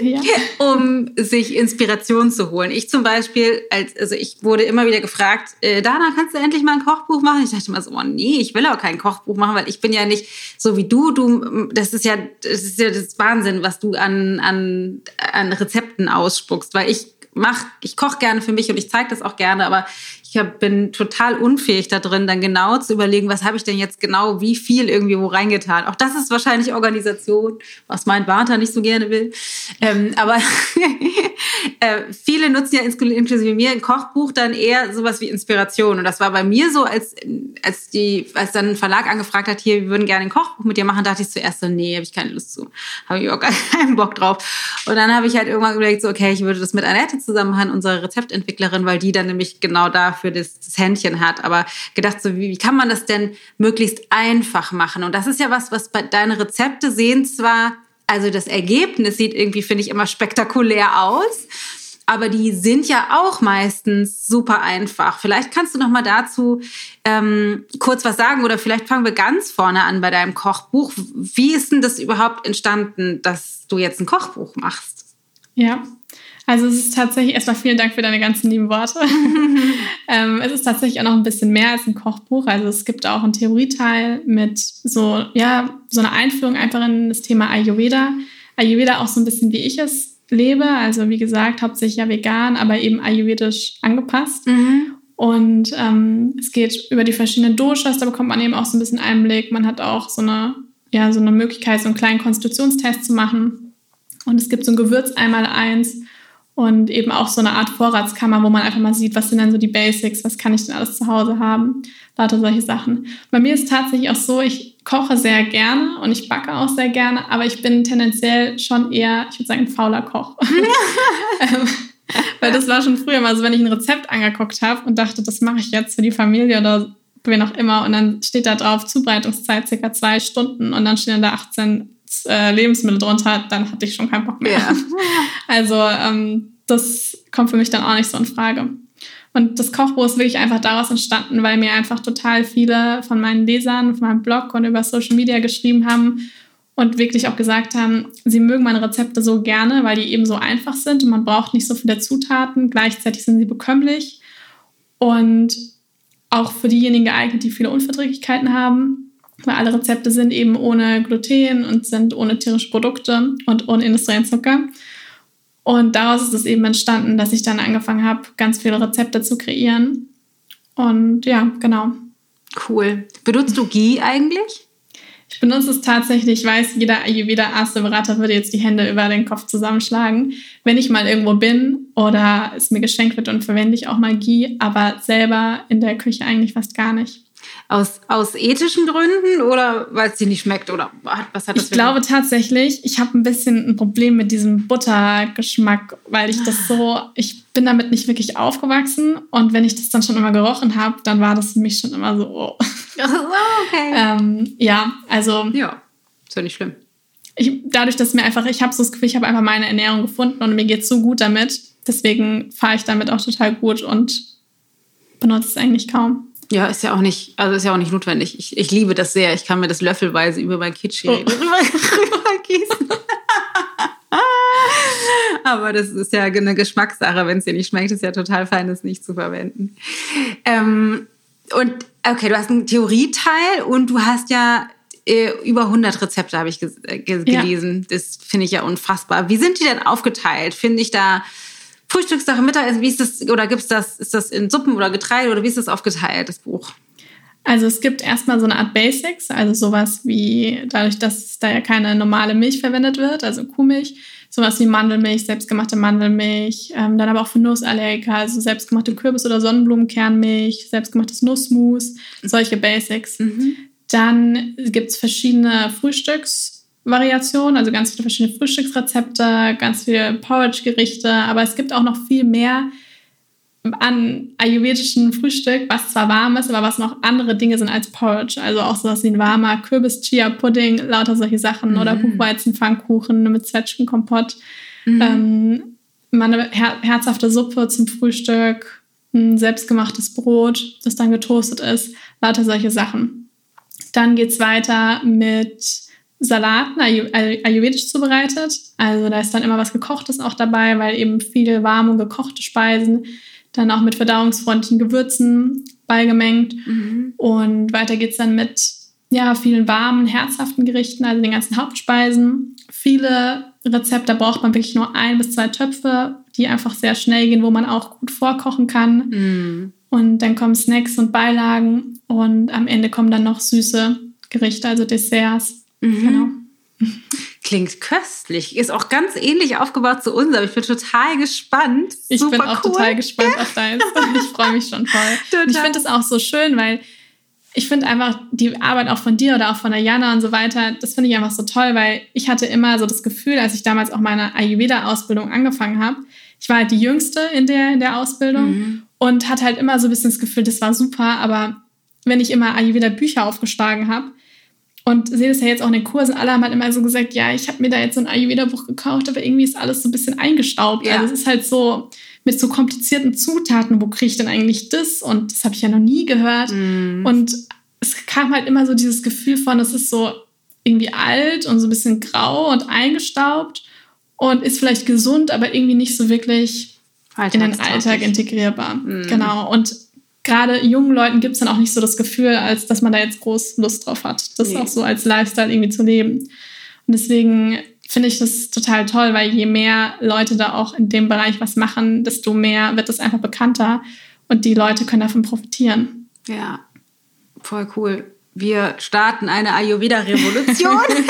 ja. um sich Inspiration zu holen. Ich zum Beispiel, als, also ich wurde immer wieder gefragt, äh, Dana, kannst du endlich mal ein Kochbuch machen? Ich dachte immer so, oh nee, ich will auch kein Kochbuch machen, weil ich bin ja nicht so wie du. Du, das ist ja, das ist ja das Wahnsinn, was du an, an, an Rezepten ausspuckst, weil ich mach, ich koche gerne für mich und ich zeige das auch gerne, aber ich hab, bin total unfähig da drin, dann genau zu überlegen, was habe ich denn jetzt genau, wie viel irgendwie wo reingetan. Auch das ist wahrscheinlich Organisation, was mein Vater nicht so gerne will. Ähm, aber äh, viele nutzen ja inklusive mir ein Kochbuch dann eher sowas wie Inspiration. Und das war bei mir so, als, als, die, als dann ein Verlag angefragt hat, hier, wir würden gerne ein Kochbuch mit dir machen, dachte ich zuerst so, nee, habe ich keine Lust zu. Habe ich auch keinen Bock drauf. Und dann habe ich halt irgendwann überlegt, so, okay, ich würde das mit Annette zusammen machen, unsere Rezeptentwicklerin, weil die dann nämlich genau da dafür das, das Händchen hat, aber gedacht, so wie, wie kann man das denn möglichst einfach machen? Und das ist ja was, was bei deine Rezepte sehen zwar, also das Ergebnis sieht irgendwie, finde ich, immer spektakulär aus. Aber die sind ja auch meistens super einfach. Vielleicht kannst du noch mal dazu ähm, kurz was sagen oder vielleicht fangen wir ganz vorne an bei deinem Kochbuch. Wie ist denn das überhaupt entstanden, dass du jetzt ein Kochbuch machst? Ja, also es ist tatsächlich, erstmal vielen Dank für deine ganzen lieben Worte. ähm, es ist tatsächlich auch noch ein bisschen mehr als ein Kochbuch. Also es gibt auch einen Theorieteil mit so, ja, so einer Einführung einfach in das Thema Ayurveda. Ayurveda auch so ein bisschen wie ich es lebe. Also wie gesagt, hauptsächlich ja vegan, aber eben ayurvedisch angepasst. Mhm. Und ähm, es geht über die verschiedenen Doshas, da bekommt man eben auch so ein bisschen Einblick. Man hat auch so eine, ja, so eine Möglichkeit, so einen kleinen Konstitutionstest zu machen. Und es gibt so ein Gewürz einmal eins und eben auch so eine Art Vorratskammer, wo man einfach mal sieht, was sind denn so die Basics, was kann ich denn alles zu Hause haben, lauter solche Sachen. Bei mir ist tatsächlich auch so, ich koche sehr gerne und ich backe auch sehr gerne, aber ich bin tendenziell schon eher, ich würde sagen, ein fauler Koch. Ähm, weil das war schon früher mal so, wenn ich ein Rezept angeguckt habe und dachte, das mache ich jetzt für die Familie oder wen auch immer und dann steht da drauf Zubereitungszeit circa zwei Stunden und dann stehen da 18 äh, Lebensmittel drunter, dann hatte ich schon keinen Bock mehr. Ja. Also ähm, das kommt für mich dann auch nicht so in Frage. Und das Kochbuch ist wirklich einfach daraus entstanden, weil mir einfach total viele von meinen Lesern von meinem Blog und über Social Media geschrieben haben und wirklich auch gesagt haben, sie mögen meine Rezepte so gerne, weil die eben so einfach sind und man braucht nicht so viele Zutaten. Gleichzeitig sind sie bekömmlich und auch für diejenigen geeignet, die viele Unverträglichkeiten haben weil alle Rezepte sind eben ohne Gluten und sind ohne tierische Produkte und ohne industriellen Zucker. Und daraus ist es eben entstanden, dass ich dann angefangen habe, ganz viele Rezepte zu kreieren. Und ja, genau. Cool. Benutzt du Ghee eigentlich? Ich benutze es tatsächlich, ich weiß, jeder Ayurveda-Arztberater würde jetzt die Hände über den Kopf zusammenschlagen. Wenn ich mal irgendwo bin oder es mir geschenkt wird, dann verwende ich auch mal Ghee, aber selber in der Küche eigentlich fast gar nicht. Aus, aus ethischen Gründen oder weil es dir nicht schmeckt? Oder was hat das Ich glaube tatsächlich, ich habe ein bisschen ein Problem mit diesem Buttergeschmack, weil ich das so, ich bin damit nicht wirklich aufgewachsen und wenn ich das dann schon immer gerochen habe, dann war das für mich schon immer so. Oh. okay. ähm, ja, also. Ja, ist ja nicht schlimm. Ich, dadurch, dass mir einfach, ich habe so das Gefühl, ich habe einfach meine Ernährung gefunden und mir geht es so gut damit. Deswegen fahre ich damit auch total gut und benutze es eigentlich kaum. Ja, ist ja auch nicht, also ist ja auch nicht notwendig. Ich, ich liebe das sehr. Ich kann mir das löffelweise über mein Kitchen oh. gießen. Aber das ist ja eine Geschmackssache. Wenn es dir nicht schmeckt, ist ja total fein, das nicht zu verwenden. Ähm, und okay, du hast einen Theorieteil und du hast ja äh, über 100 Rezepte, habe ich äh, gelesen. Ja. Das finde ich ja unfassbar. Wie sind die denn aufgeteilt? Finde ich da Frühstückssache, Mittag, wie ist das, oder gibt's das, ist das in Suppen oder Getreide oder wie ist das aufgeteilt, das Buch? Also es gibt erstmal so eine Art Basics, also sowas wie, dadurch, dass da ja keine normale Milch verwendet wird, also Kuhmilch, sowas wie Mandelmilch, selbstgemachte Mandelmilch, ähm, dann aber auch für Nussallergiker, also selbstgemachte Kürbis- oder Sonnenblumenkernmilch, selbstgemachtes Nussmus, solche Basics. Mhm. Dann gibt es verschiedene Frühstücks- Variationen, also ganz viele verschiedene Frühstücksrezepte, ganz viele Porridge-Gerichte, aber es gibt auch noch viel mehr an ayurvedischen Frühstück, was zwar warm ist, aber was noch andere Dinge sind als Porridge. Also auch sowas wie ein warmer Kürbis-Chia-Pudding, lauter solche Sachen mhm. oder Buchweizenpfannkuchen mit Zwetschgenkompott. Mhm. Ähm, mal eine her herzhafte Suppe zum Frühstück, ein selbstgemachtes Brot, das dann getoastet ist, lauter solche Sachen. Dann geht es weiter mit Salaten ayurvedisch zubereitet. Also da ist dann immer was Gekochtes auch dabei, weil eben viele warme und gekochte Speisen, dann auch mit verdauungsfreundlichen Gewürzen beigemengt. Mhm. Und weiter geht es dann mit ja, vielen warmen, herzhaften Gerichten, also den ganzen Hauptspeisen. Viele Rezepte braucht man wirklich nur ein bis zwei Töpfe, die einfach sehr schnell gehen, wo man auch gut vorkochen kann. Mhm. Und dann kommen Snacks und Beilagen und am Ende kommen dann noch süße Gerichte, also Desserts. Mhm. Genau. Klingt köstlich. Ist auch ganz ähnlich aufgebaut zu uns, aber ich bin total gespannt. Ich Super bin auch cool. total gespannt auf deins. Ich freue mich schon voll. Ich finde es auch so schön, weil ich finde einfach die Arbeit auch von dir oder auch von der Jana und so weiter, das finde ich einfach so toll, weil ich hatte immer so das Gefühl, als ich damals auch meine Ayurveda-Ausbildung angefangen habe, ich war halt die Jüngste in der, in der Ausbildung mhm. und hatte halt immer so ein bisschen das Gefühl, das war super, aber wenn ich immer Ayurveda-Bücher aufgeschlagen habe, und sehe das ja jetzt auch in den Kursen. Alle haben halt immer so gesagt, ja, ich habe mir da jetzt so ein Ayurveda-Buch gekauft, aber irgendwie ist alles so ein bisschen eingestaubt. Ja. Also es ist halt so mit so komplizierten Zutaten, wo kriege ich denn eigentlich das? Und das habe ich ja noch nie gehört. Mm. Und es kam halt immer so dieses Gefühl von, es ist so irgendwie alt und so ein bisschen grau und eingestaubt und ist vielleicht gesund, aber irgendwie nicht so wirklich in den Alltag integrierbar. Mm. Genau. Und gerade jungen Leuten gibt es dann auch nicht so das Gefühl, als dass man da jetzt groß Lust drauf hat, das nee. auch so als Lifestyle irgendwie zu leben. Und deswegen finde ich das total toll, weil je mehr Leute da auch in dem Bereich was machen, desto mehr wird das einfach bekannter und die Leute können davon profitieren. Ja, voll cool. Wir starten eine Ayurveda-Revolution.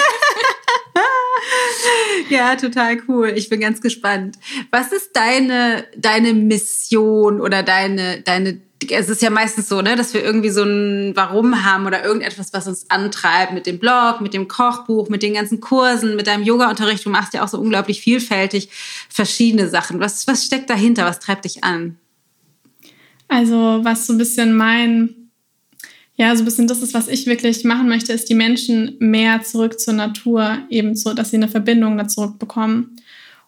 ja, total cool. Ich bin ganz gespannt. Was ist deine, deine Mission oder deine, deine es ist ja meistens so, ne, dass wir irgendwie so ein Warum haben oder irgendetwas, was uns antreibt mit dem Blog, mit dem Kochbuch, mit den ganzen Kursen, mit deinem Yoga-Unterricht. Du machst ja auch so unglaublich vielfältig verschiedene Sachen. Was, was steckt dahinter? Was treibt dich an? Also, was so ein bisschen mein, ja, so ein bisschen das ist, was ich wirklich machen möchte, ist die Menschen mehr zurück zur Natur, eben so, dass sie eine Verbindung da zurückbekommen.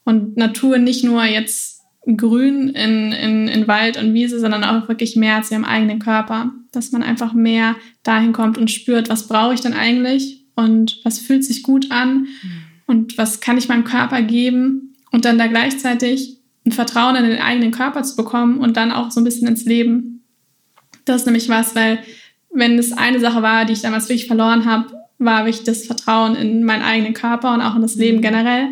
Und Natur nicht nur jetzt Grün in, in, in Wald und Wiese, sondern auch wirklich mehr zu ihrem eigenen Körper. Dass man einfach mehr dahin kommt und spürt, was brauche ich denn eigentlich und was fühlt sich gut an und was kann ich meinem Körper geben und dann da gleichzeitig ein Vertrauen in den eigenen Körper zu bekommen und dann auch so ein bisschen ins Leben. Das ist nämlich was, weil wenn es eine Sache war, die ich damals wirklich verloren habe, war wirklich das Vertrauen in meinen eigenen Körper und auch in das Leben mhm. generell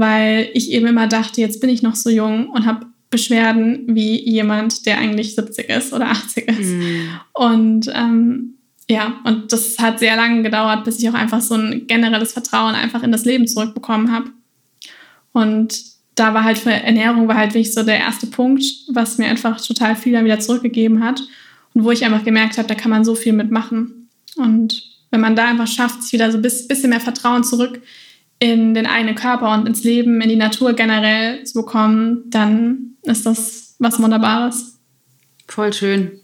weil ich eben immer dachte, jetzt bin ich noch so jung und habe Beschwerden wie jemand, der eigentlich 70 ist oder 80 ist. Mhm. Und ähm, ja, und das hat sehr lange gedauert, bis ich auch einfach so ein generelles Vertrauen einfach in das Leben zurückbekommen habe. Und da war halt für Ernährung war halt wirklich so der erste Punkt, was mir einfach total viel dann wieder zurückgegeben hat und wo ich einfach gemerkt habe, da kann man so viel mitmachen. Und wenn man da einfach schafft, sich wieder so ein bisschen mehr Vertrauen zurück in den eigenen Körper und ins Leben, in die Natur generell zu bekommen, dann ist das was Wunderbares. Voll schön.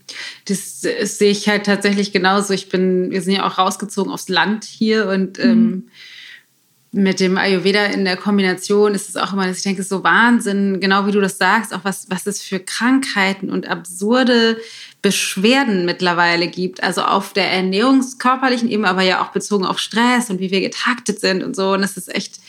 Das, das sehe ich halt tatsächlich genauso. Ich bin, wir sind ja auch rausgezogen aufs Land hier und mhm. ähm, mit dem Ayurveda in der Kombination ist es auch immer, dass ich denke, so Wahnsinn, genau wie du das sagst, auch was, was es für Krankheiten und absurde Beschwerden mittlerweile gibt. Also auf der ernährungskörperlichen Ebene, aber ja auch bezogen auf Stress und wie wir getaktet sind und so. Und es ist echt,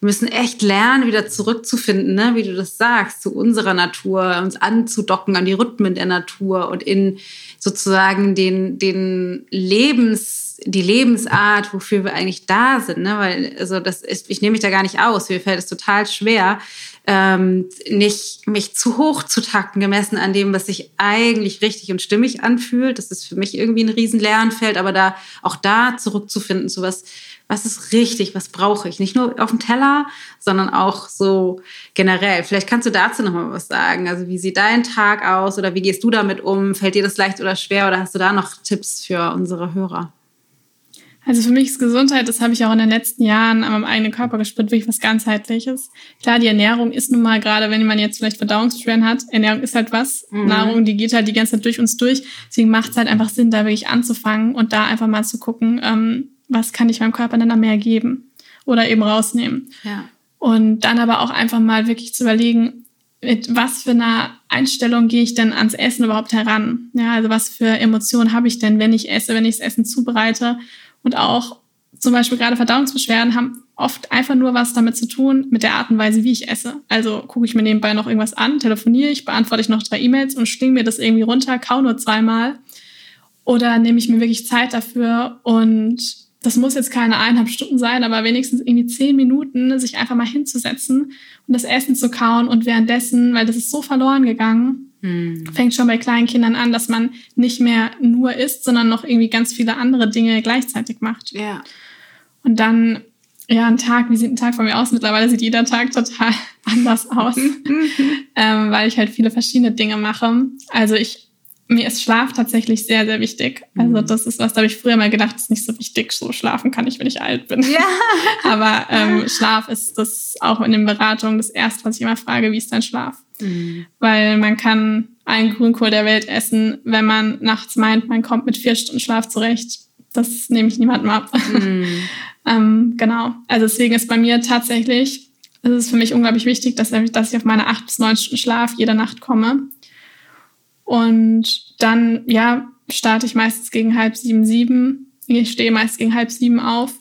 wir müssen echt lernen, wieder zurückzufinden, ne? wie du das sagst, zu unserer Natur, uns anzudocken an die Rhythmen der Natur und in sozusagen den, den Lebens die Lebensart, wofür wir eigentlich da sind. Ne? Weil, also das ist, ich nehme mich da gar nicht aus. Mir fällt es total schwer, ähm, nicht mich zu hoch zu takten, gemessen an dem, was sich eigentlich richtig und stimmig anfühlt. Das ist für mich irgendwie ein riesen Lernfeld, aber da auch da zurückzufinden zu was, was ist richtig, was brauche ich? Nicht nur auf dem Teller, sondern auch so generell. Vielleicht kannst du dazu noch mal was sagen. Also wie sieht dein Tag aus oder wie gehst du damit um? Fällt dir das leicht oder schwer oder hast du da noch Tipps für unsere Hörer? Also für mich ist Gesundheit, das habe ich auch in den letzten Jahren an meinem eigenen Körper gespürt, wirklich was ganzheitliches. Klar, die Ernährung ist nun mal gerade, wenn man jetzt vielleicht Verdauungsbeschwerden hat, Ernährung ist halt was. Mhm. Nahrung, die geht halt die ganze Zeit durch uns durch. Deswegen macht es halt einfach Sinn, da wirklich anzufangen und da einfach mal zu gucken, ähm, was kann ich meinem Körper dann da mehr geben oder eben rausnehmen. Ja. Und dann aber auch einfach mal wirklich zu überlegen, mit was für einer Einstellung gehe ich denn ans Essen überhaupt heran? Ja, also was für Emotionen habe ich denn, wenn ich esse, wenn ich das Essen zubereite? Und auch zum Beispiel gerade Verdauungsbeschwerden haben oft einfach nur was damit zu tun, mit der Art und Weise, wie ich esse. Also gucke ich mir nebenbei noch irgendwas an, telefoniere ich, beantworte ich noch drei E-Mails und schlinge mir das irgendwie runter, kau nur zweimal. Oder nehme ich mir wirklich Zeit dafür und das muss jetzt keine eineinhalb Stunden sein, aber wenigstens irgendwie zehn Minuten, sich einfach mal hinzusetzen und das Essen zu kauen und währenddessen, weil das ist so verloren gegangen, hm. Fängt schon bei kleinen Kindern an, dass man nicht mehr nur isst, sondern noch irgendwie ganz viele andere Dinge gleichzeitig macht. Ja. Und dann, ja, ein Tag, wie sieht ein Tag von mir aus? Mittlerweile sieht jeder Tag total anders aus, ähm, weil ich halt viele verschiedene Dinge mache. Also ich mir ist Schlaf tatsächlich sehr, sehr wichtig. Also mhm. das ist was, da habe ich früher mal gedacht, das ist nicht so wichtig. So schlafen kann ich, wenn ich alt bin. Ja. Aber ähm, Schlaf ist das auch in den Beratungen das Erste, was ich immer frage, wie ist dein Schlaf? Mhm. Weil man kann einen Grünkohl der Welt essen, wenn man nachts meint, man kommt mit vier Stunden Schlaf zurecht. Das nehme ich niemandem ab. Mhm. ähm, genau. Also deswegen ist bei mir tatsächlich, es ist für mich unglaublich wichtig, dass, dass ich auf meine acht bis neun Stunden Schlaf jede Nacht komme. Und dann, ja, starte ich meistens gegen halb sieben, sieben. Ich stehe meist gegen halb sieben auf.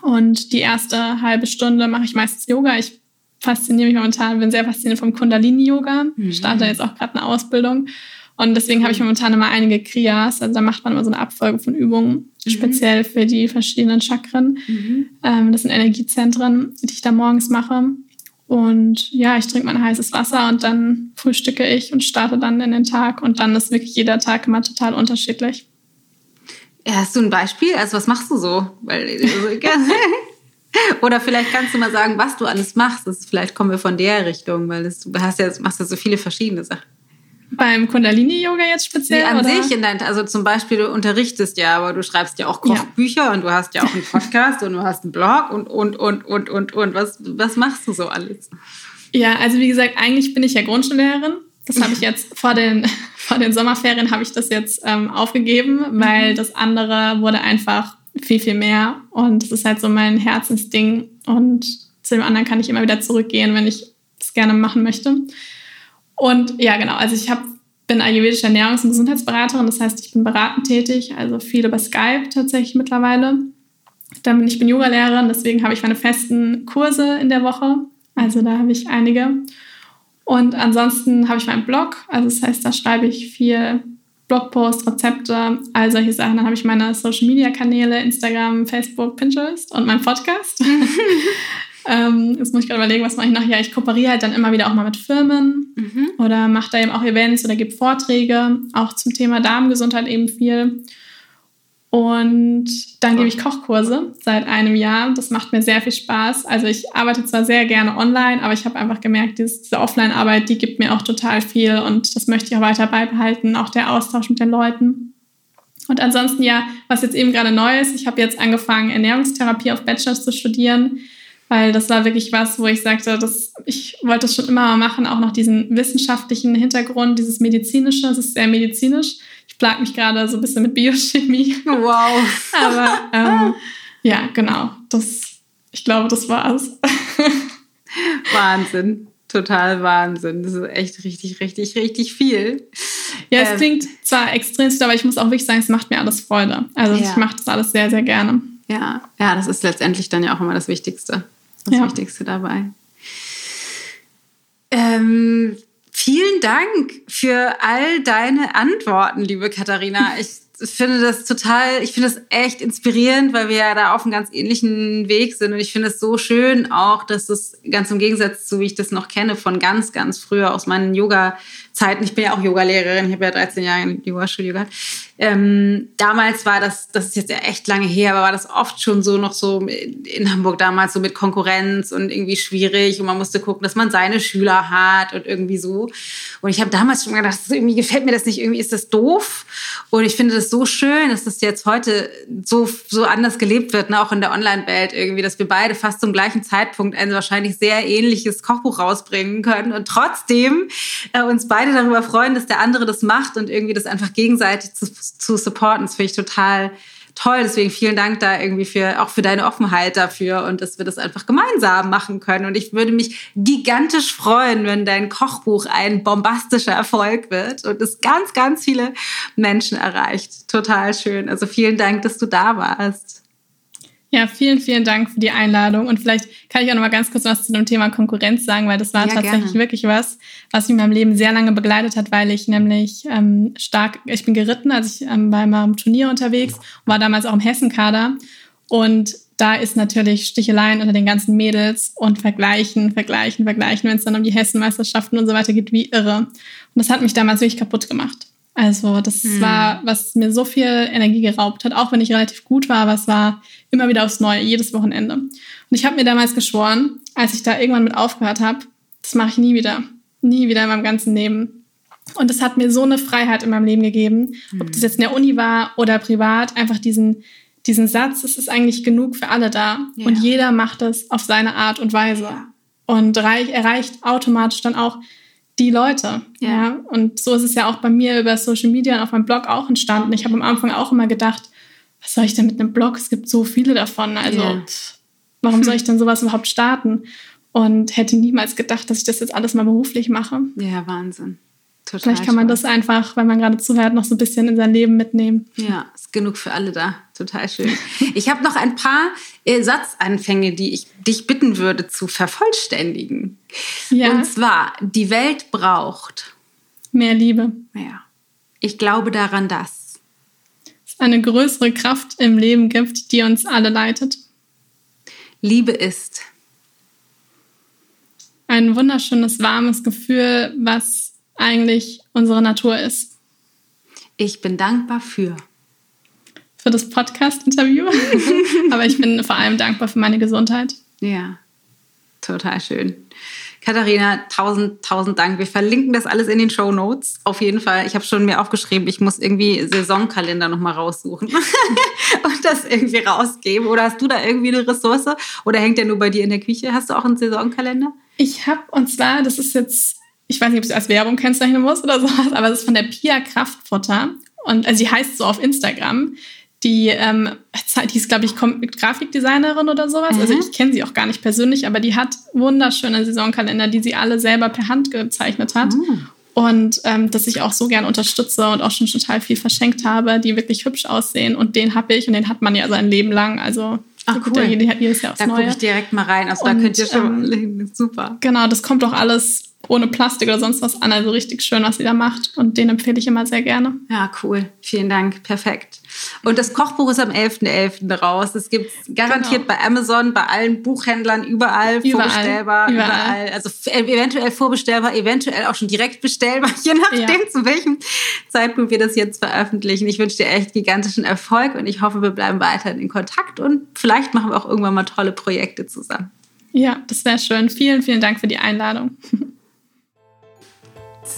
Und die erste halbe Stunde mache ich meistens Yoga. Ich fasziniere mich momentan, bin sehr fasziniert vom Kundalini-Yoga. Mhm. Starte jetzt auch gerade eine Ausbildung. Und deswegen habe ich momentan immer einige Kriyas. Also da macht man immer so eine Abfolge von Übungen, mhm. speziell für die verschiedenen Chakren. Mhm. Ähm, das sind Energiezentren, die ich da morgens mache. Und ja, ich trinke mein heißes Wasser und dann frühstücke ich und starte dann in den Tag. Und dann ist wirklich jeder Tag immer total unterschiedlich. Ja, hast du ein Beispiel? Also was machst du so? Also, Oder vielleicht kannst du mal sagen, was du alles machst. Das, vielleicht kommen wir von der Richtung, weil das, du hast ja, machst ja so viele verschiedene Sachen. Beim Kundalini-Yoga jetzt speziell? Nee, an oder? sich in dein, also zum Beispiel, du unterrichtest ja, aber du schreibst ja auch Kochbücher ja. und du hast ja auch einen Podcast und du hast einen Blog und, und, und, und, und, und. Was, was machst du so alles? Ja, also wie gesagt, eigentlich bin ich ja Grundschullehrerin. Das habe ich jetzt vor den, vor den Sommerferien habe ich das jetzt ähm, aufgegeben, weil mhm. das andere wurde einfach viel, viel mehr. Und es ist halt so mein Herzensding. Und zu dem anderen kann ich immer wieder zurückgehen, wenn ich es gerne machen möchte. Und ja, genau. Also ich hab, bin ayurvedische Ernährungs- und Gesundheitsberaterin. Das heißt, ich bin beratend tätig, also viel über Skype tatsächlich mittlerweile. Dann bin ich bin Yoga-Lehrerin, deswegen habe ich meine festen Kurse in der Woche. Also da habe ich einige. Und ansonsten habe ich meinen Blog. Also das heißt, da schreibe ich viel Blogposts, Rezepte, all solche Sachen. Dann habe ich meine Social-Media-Kanäle, Instagram, Facebook, Pinterest und meinen Podcast. Ähm, jetzt muss ich gerade überlegen, was mache ich noch? Ja, ich kooperiere halt dann immer wieder auch mal mit Firmen mhm. oder mache da eben auch Events oder gebe Vorträge, auch zum Thema Darmgesundheit eben viel. Und dann gebe ich Kochkurse seit einem Jahr. Das macht mir sehr viel Spaß. Also ich arbeite zwar sehr gerne online, aber ich habe einfach gemerkt, diese Offline-Arbeit, die gibt mir auch total viel und das möchte ich auch weiter beibehalten, auch der Austausch mit den Leuten. Und ansonsten ja, was jetzt eben gerade neu ist, ich habe jetzt angefangen, Ernährungstherapie auf Bachelor zu studieren weil das war wirklich was, wo ich sagte, dass ich wollte das schon immer mal machen, auch noch diesen wissenschaftlichen Hintergrund, dieses medizinische, das ist sehr medizinisch. Ich plag mich gerade so ein bisschen mit Biochemie. Wow. Aber ähm, ja, genau. Das, ich glaube, das war's. Wahnsinn. Total Wahnsinn. Das ist echt richtig, richtig, richtig viel. Ja, es ähm, klingt zwar extrem, aber ich muss auch wirklich sagen, es macht mir alles Freude. Also ja. ich mache das alles sehr, sehr gerne. Ja, ja, das ist letztendlich dann ja auch immer das Wichtigste das ja. Wichtigste dabei. Ähm, vielen Dank für all deine Antworten, liebe Katharina. Ich finde das total, ich finde das echt inspirierend, weil wir ja da auf einem ganz ähnlichen Weg sind. Und ich finde es so schön auch, dass das ganz im Gegensatz zu, wie ich das noch kenne, von ganz, ganz früher aus meinen Yoga-Zeiten. Ich bin ja auch Yogalehrerin, ich habe ja 13 Jahre in Yoga-Studio gehabt ähm, damals war das, das ist jetzt ja echt lange her, aber war das oft schon so noch so in Hamburg damals so mit Konkurrenz und irgendwie schwierig und man musste gucken, dass man seine Schüler hat und irgendwie so. Und ich habe damals schon gedacht, irgendwie gefällt mir das nicht, irgendwie ist das doof. Und ich finde das so schön, dass das jetzt heute so, so anders gelebt wird, ne? auch in der Online-Welt irgendwie, dass wir beide fast zum gleichen Zeitpunkt ein wahrscheinlich sehr ähnliches Kochbuch rausbringen können und trotzdem äh, uns beide darüber freuen, dass der andere das macht und irgendwie das einfach gegenseitig zu zu supporten. Das finde ich total toll. Deswegen vielen Dank da irgendwie für, auch für deine Offenheit dafür und dass wir das einfach gemeinsam machen können. Und ich würde mich gigantisch freuen, wenn dein Kochbuch ein bombastischer Erfolg wird und es ganz, ganz viele Menschen erreicht. Total schön. Also vielen Dank, dass du da warst. Ja, vielen, vielen Dank für die Einladung. Und vielleicht kann ich auch noch mal ganz kurz was zu dem Thema Konkurrenz sagen, weil das war ja, tatsächlich gerne. wirklich was, was mich in meinem Leben sehr lange begleitet hat, weil ich nämlich ähm, stark, ich bin geritten, als ich ähm, bei meinem Turnier unterwegs war damals auch im Hessenkader. Und da ist natürlich Sticheleien unter den ganzen Mädels und vergleichen, vergleichen, vergleichen, wenn es dann um die Hessenmeisterschaften und so weiter geht, wie irre. Und das hat mich damals wirklich kaputt gemacht. Also das hm. war, was mir so viel Energie geraubt hat, auch wenn ich relativ gut war, aber es war immer wieder aufs Neue, jedes Wochenende. Und ich habe mir damals geschworen, als ich da irgendwann mit aufgehört habe, das mache ich nie wieder. Nie wieder in meinem ganzen Leben. Und das hat mir so eine Freiheit in meinem Leben gegeben, hm. ob das jetzt in der Uni war oder privat, einfach diesen, diesen Satz, es ist eigentlich genug für alle da. Ja. Und jeder macht es auf seine Art und Weise. Ja. Und erreicht automatisch dann auch die Leute. Ja. ja. Und so ist es ja auch bei mir über Social Media und auf meinem Blog auch entstanden. Ich habe am Anfang auch immer gedacht, was soll ich denn mit einem Blog? Es gibt so viele davon. Also ja. warum soll ich denn sowas überhaupt starten? Und hätte niemals gedacht, dass ich das jetzt alles mal beruflich mache. Ja, Wahnsinn. Total Vielleicht kann man das einfach, wenn man gerade zuhört, noch so ein bisschen in sein Leben mitnehmen. Ja, ist genug für alle da. Total schön. Ich habe noch ein paar Satzanfänge, die ich dich bitten würde zu vervollständigen. Ja. Und zwar, die Welt braucht mehr Liebe. Ja. Ich glaube daran, dass es eine größere Kraft im Leben gibt, die uns alle leitet. Liebe ist ein wunderschönes, warmes Gefühl, was eigentlich unsere Natur ist. Ich bin dankbar für. Für das Podcast-Interview. Aber ich bin vor allem dankbar für meine Gesundheit. Ja, total schön. Katharina, tausend, tausend Dank. Wir verlinken das alles in den Show Notes. Auf jeden Fall. Ich habe schon mir aufgeschrieben, ich muss irgendwie Saisonkalender nochmal raussuchen und das irgendwie rausgeben. Oder hast du da irgendwie eine Ressource? Oder hängt der nur bei dir in der Küche? Hast du auch einen Saisonkalender? Ich habe, und zwar, das ist jetzt, ich weiß nicht, ob ich es als Werbung kennzeichnen muss oder sowas, aber das ist von der Pia Kraftfutter. Und also sie heißt so auf Instagram die, ähm, die ist, glaube ich, Grafikdesignerin oder sowas. Also mhm. Also ich kenne sie auch gar nicht persönlich, aber die hat wunderschöne Saisonkalender, die sie alle selber per Hand gezeichnet hat. Mhm. Und ähm, dass ich auch so gern unterstütze und auch schon total viel verschenkt habe, die wirklich hübsch aussehen. Und den habe ich und den hat man ja sein Leben lang. Also Ach, cool. Da jedes Jahr aufs da gucke ich direkt mal rein. Also und, da könnt ihr schon ähm, super. Genau, das kommt doch alles ohne Plastik oder sonst was an. Also richtig schön, was sie da macht. Und den empfehle ich immer sehr gerne. Ja, cool. Vielen Dank. Perfekt. Und das Kochbuch ist am 11.11. .11. raus. Es gibt garantiert genau. bei Amazon, bei allen Buchhändlern, überall, überall vorbestellbar. Überall. überall. Also eventuell vorbestellbar, eventuell auch schon direkt bestellbar, je nachdem, ja. zu welchem Zeitpunkt wir das jetzt veröffentlichen. Ich wünsche dir echt gigantischen Erfolg und ich hoffe, wir bleiben weiterhin in Kontakt und vielleicht machen wir auch irgendwann mal tolle Projekte zusammen. Ja, das wäre schön. Vielen, vielen Dank für die Einladung.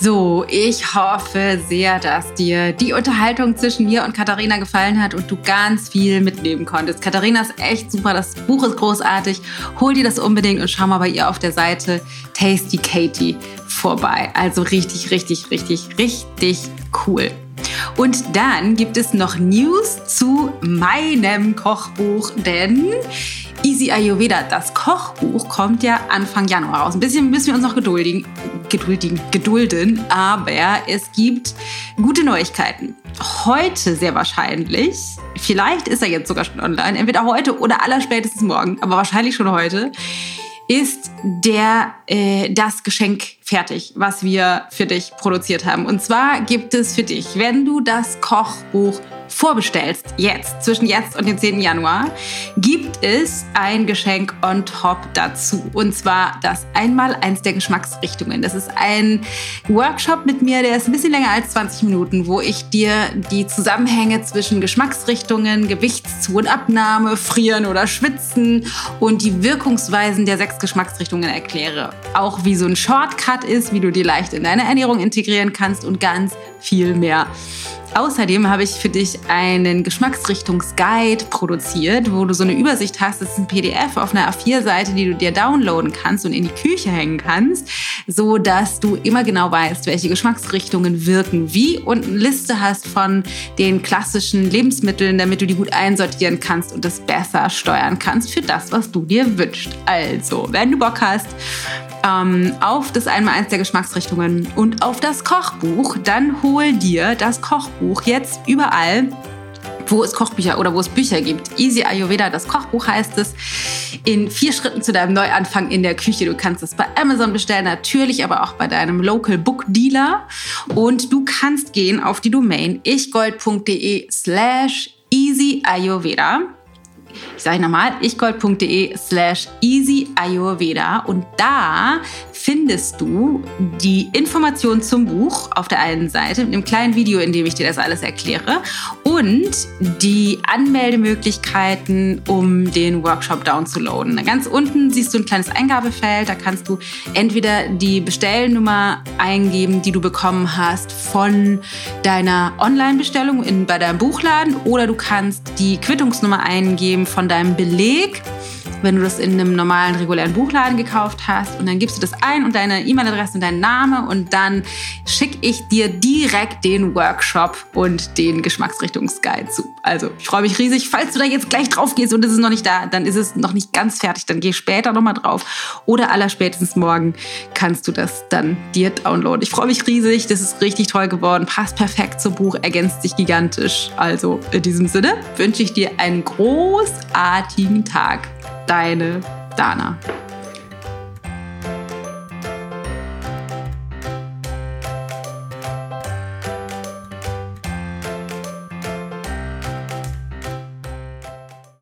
So, ich hoffe sehr, dass dir die Unterhaltung zwischen mir und Katharina gefallen hat und du ganz viel mitnehmen konntest. Katharina ist echt super, das Buch ist großartig. Hol dir das unbedingt und schau mal bei ihr auf der Seite Tasty Katie vorbei. Also richtig, richtig, richtig, richtig cool. Und dann gibt es noch News zu meinem Kochbuch, denn Easy Ayurveda, das Kochbuch, kommt ja Anfang Januar raus. Ein bisschen müssen wir uns noch geduldigen, geduldigen, gedulden, aber es gibt gute Neuigkeiten. Heute sehr wahrscheinlich, vielleicht ist er jetzt sogar schon online, entweder heute oder allerspätestens morgen, aber wahrscheinlich schon heute, ist der, äh, das Geschenk fertig, was wir für dich produziert haben. Und zwar gibt es für dich, wenn du das Kochbuch vorbestellst, jetzt, zwischen jetzt und dem 10. Januar, gibt es ein Geschenk on top dazu. Und zwar das einmal eins der Geschmacksrichtungen. Das ist ein Workshop mit mir, der ist ein bisschen länger als 20 Minuten, wo ich dir die Zusammenhänge zwischen Geschmacksrichtungen, Gewichtszu- und Abnahme, Frieren oder Schwitzen und die Wirkungsweisen der sechs Geschmacksrichtungen erkläre. Auch wie so ein Shortcut ist, wie du die leicht in deine Ernährung integrieren kannst und ganz viel mehr. Außerdem habe ich für dich einen Geschmacksrichtungsguide produziert, wo du so eine Übersicht hast. Das ist ein PDF auf einer A4-Seite, die du dir downloaden kannst und in die Küche hängen kannst, so dass du immer genau weißt, welche Geschmacksrichtungen wirken wie und eine Liste hast von den klassischen Lebensmitteln, damit du die gut einsortieren kannst und das besser steuern kannst für das, was du dir wünschst. Also, wenn du Bock hast, ähm, auf das Einmaleins der Geschmacksrichtungen und auf das Kochbuch, dann hol dir das Kochbuch jetzt überall wo es Kochbücher oder wo es Bücher gibt. Easy Ayurveda, das Kochbuch heißt es. In vier Schritten zu deinem Neuanfang in der Küche. Du kannst es bei Amazon bestellen, natürlich, aber auch bei deinem Local Book Dealer. Und du kannst gehen auf die Domain ichgold.de slash easy Ayurveda ich sage nochmal, ichgold.de slash easy Ayurveda. Und da findest du die Informationen zum Buch auf der einen Seite mit einem kleinen Video, in dem ich dir das alles erkläre und die Anmeldemöglichkeiten, um den Workshop downzuladen. Ganz unten siehst du ein kleines Eingabefeld, da kannst du entweder die Bestellnummer eingeben, die du bekommen hast von deiner Online-Bestellung bei deinem Buchladen oder du kannst die Quittungsnummer eingeben von deinem Beleg wenn du das in einem normalen, regulären Buchladen gekauft hast. Und dann gibst du das ein und deine E-Mail-Adresse und deinen Namen und dann schicke ich dir direkt den Workshop und den Geschmacksrichtungsguide zu. Also ich freue mich riesig. Falls du da jetzt gleich drauf gehst und es ist noch nicht da, dann ist es noch nicht ganz fertig. Dann geh später nochmal drauf. Oder allerspätestens morgen kannst du das dann dir downloaden. Ich freue mich riesig. Das ist richtig toll geworden. Passt perfekt zum Buch, ergänzt sich gigantisch. Also in diesem Sinne wünsche ich dir einen großartigen Tag. Deine Dana.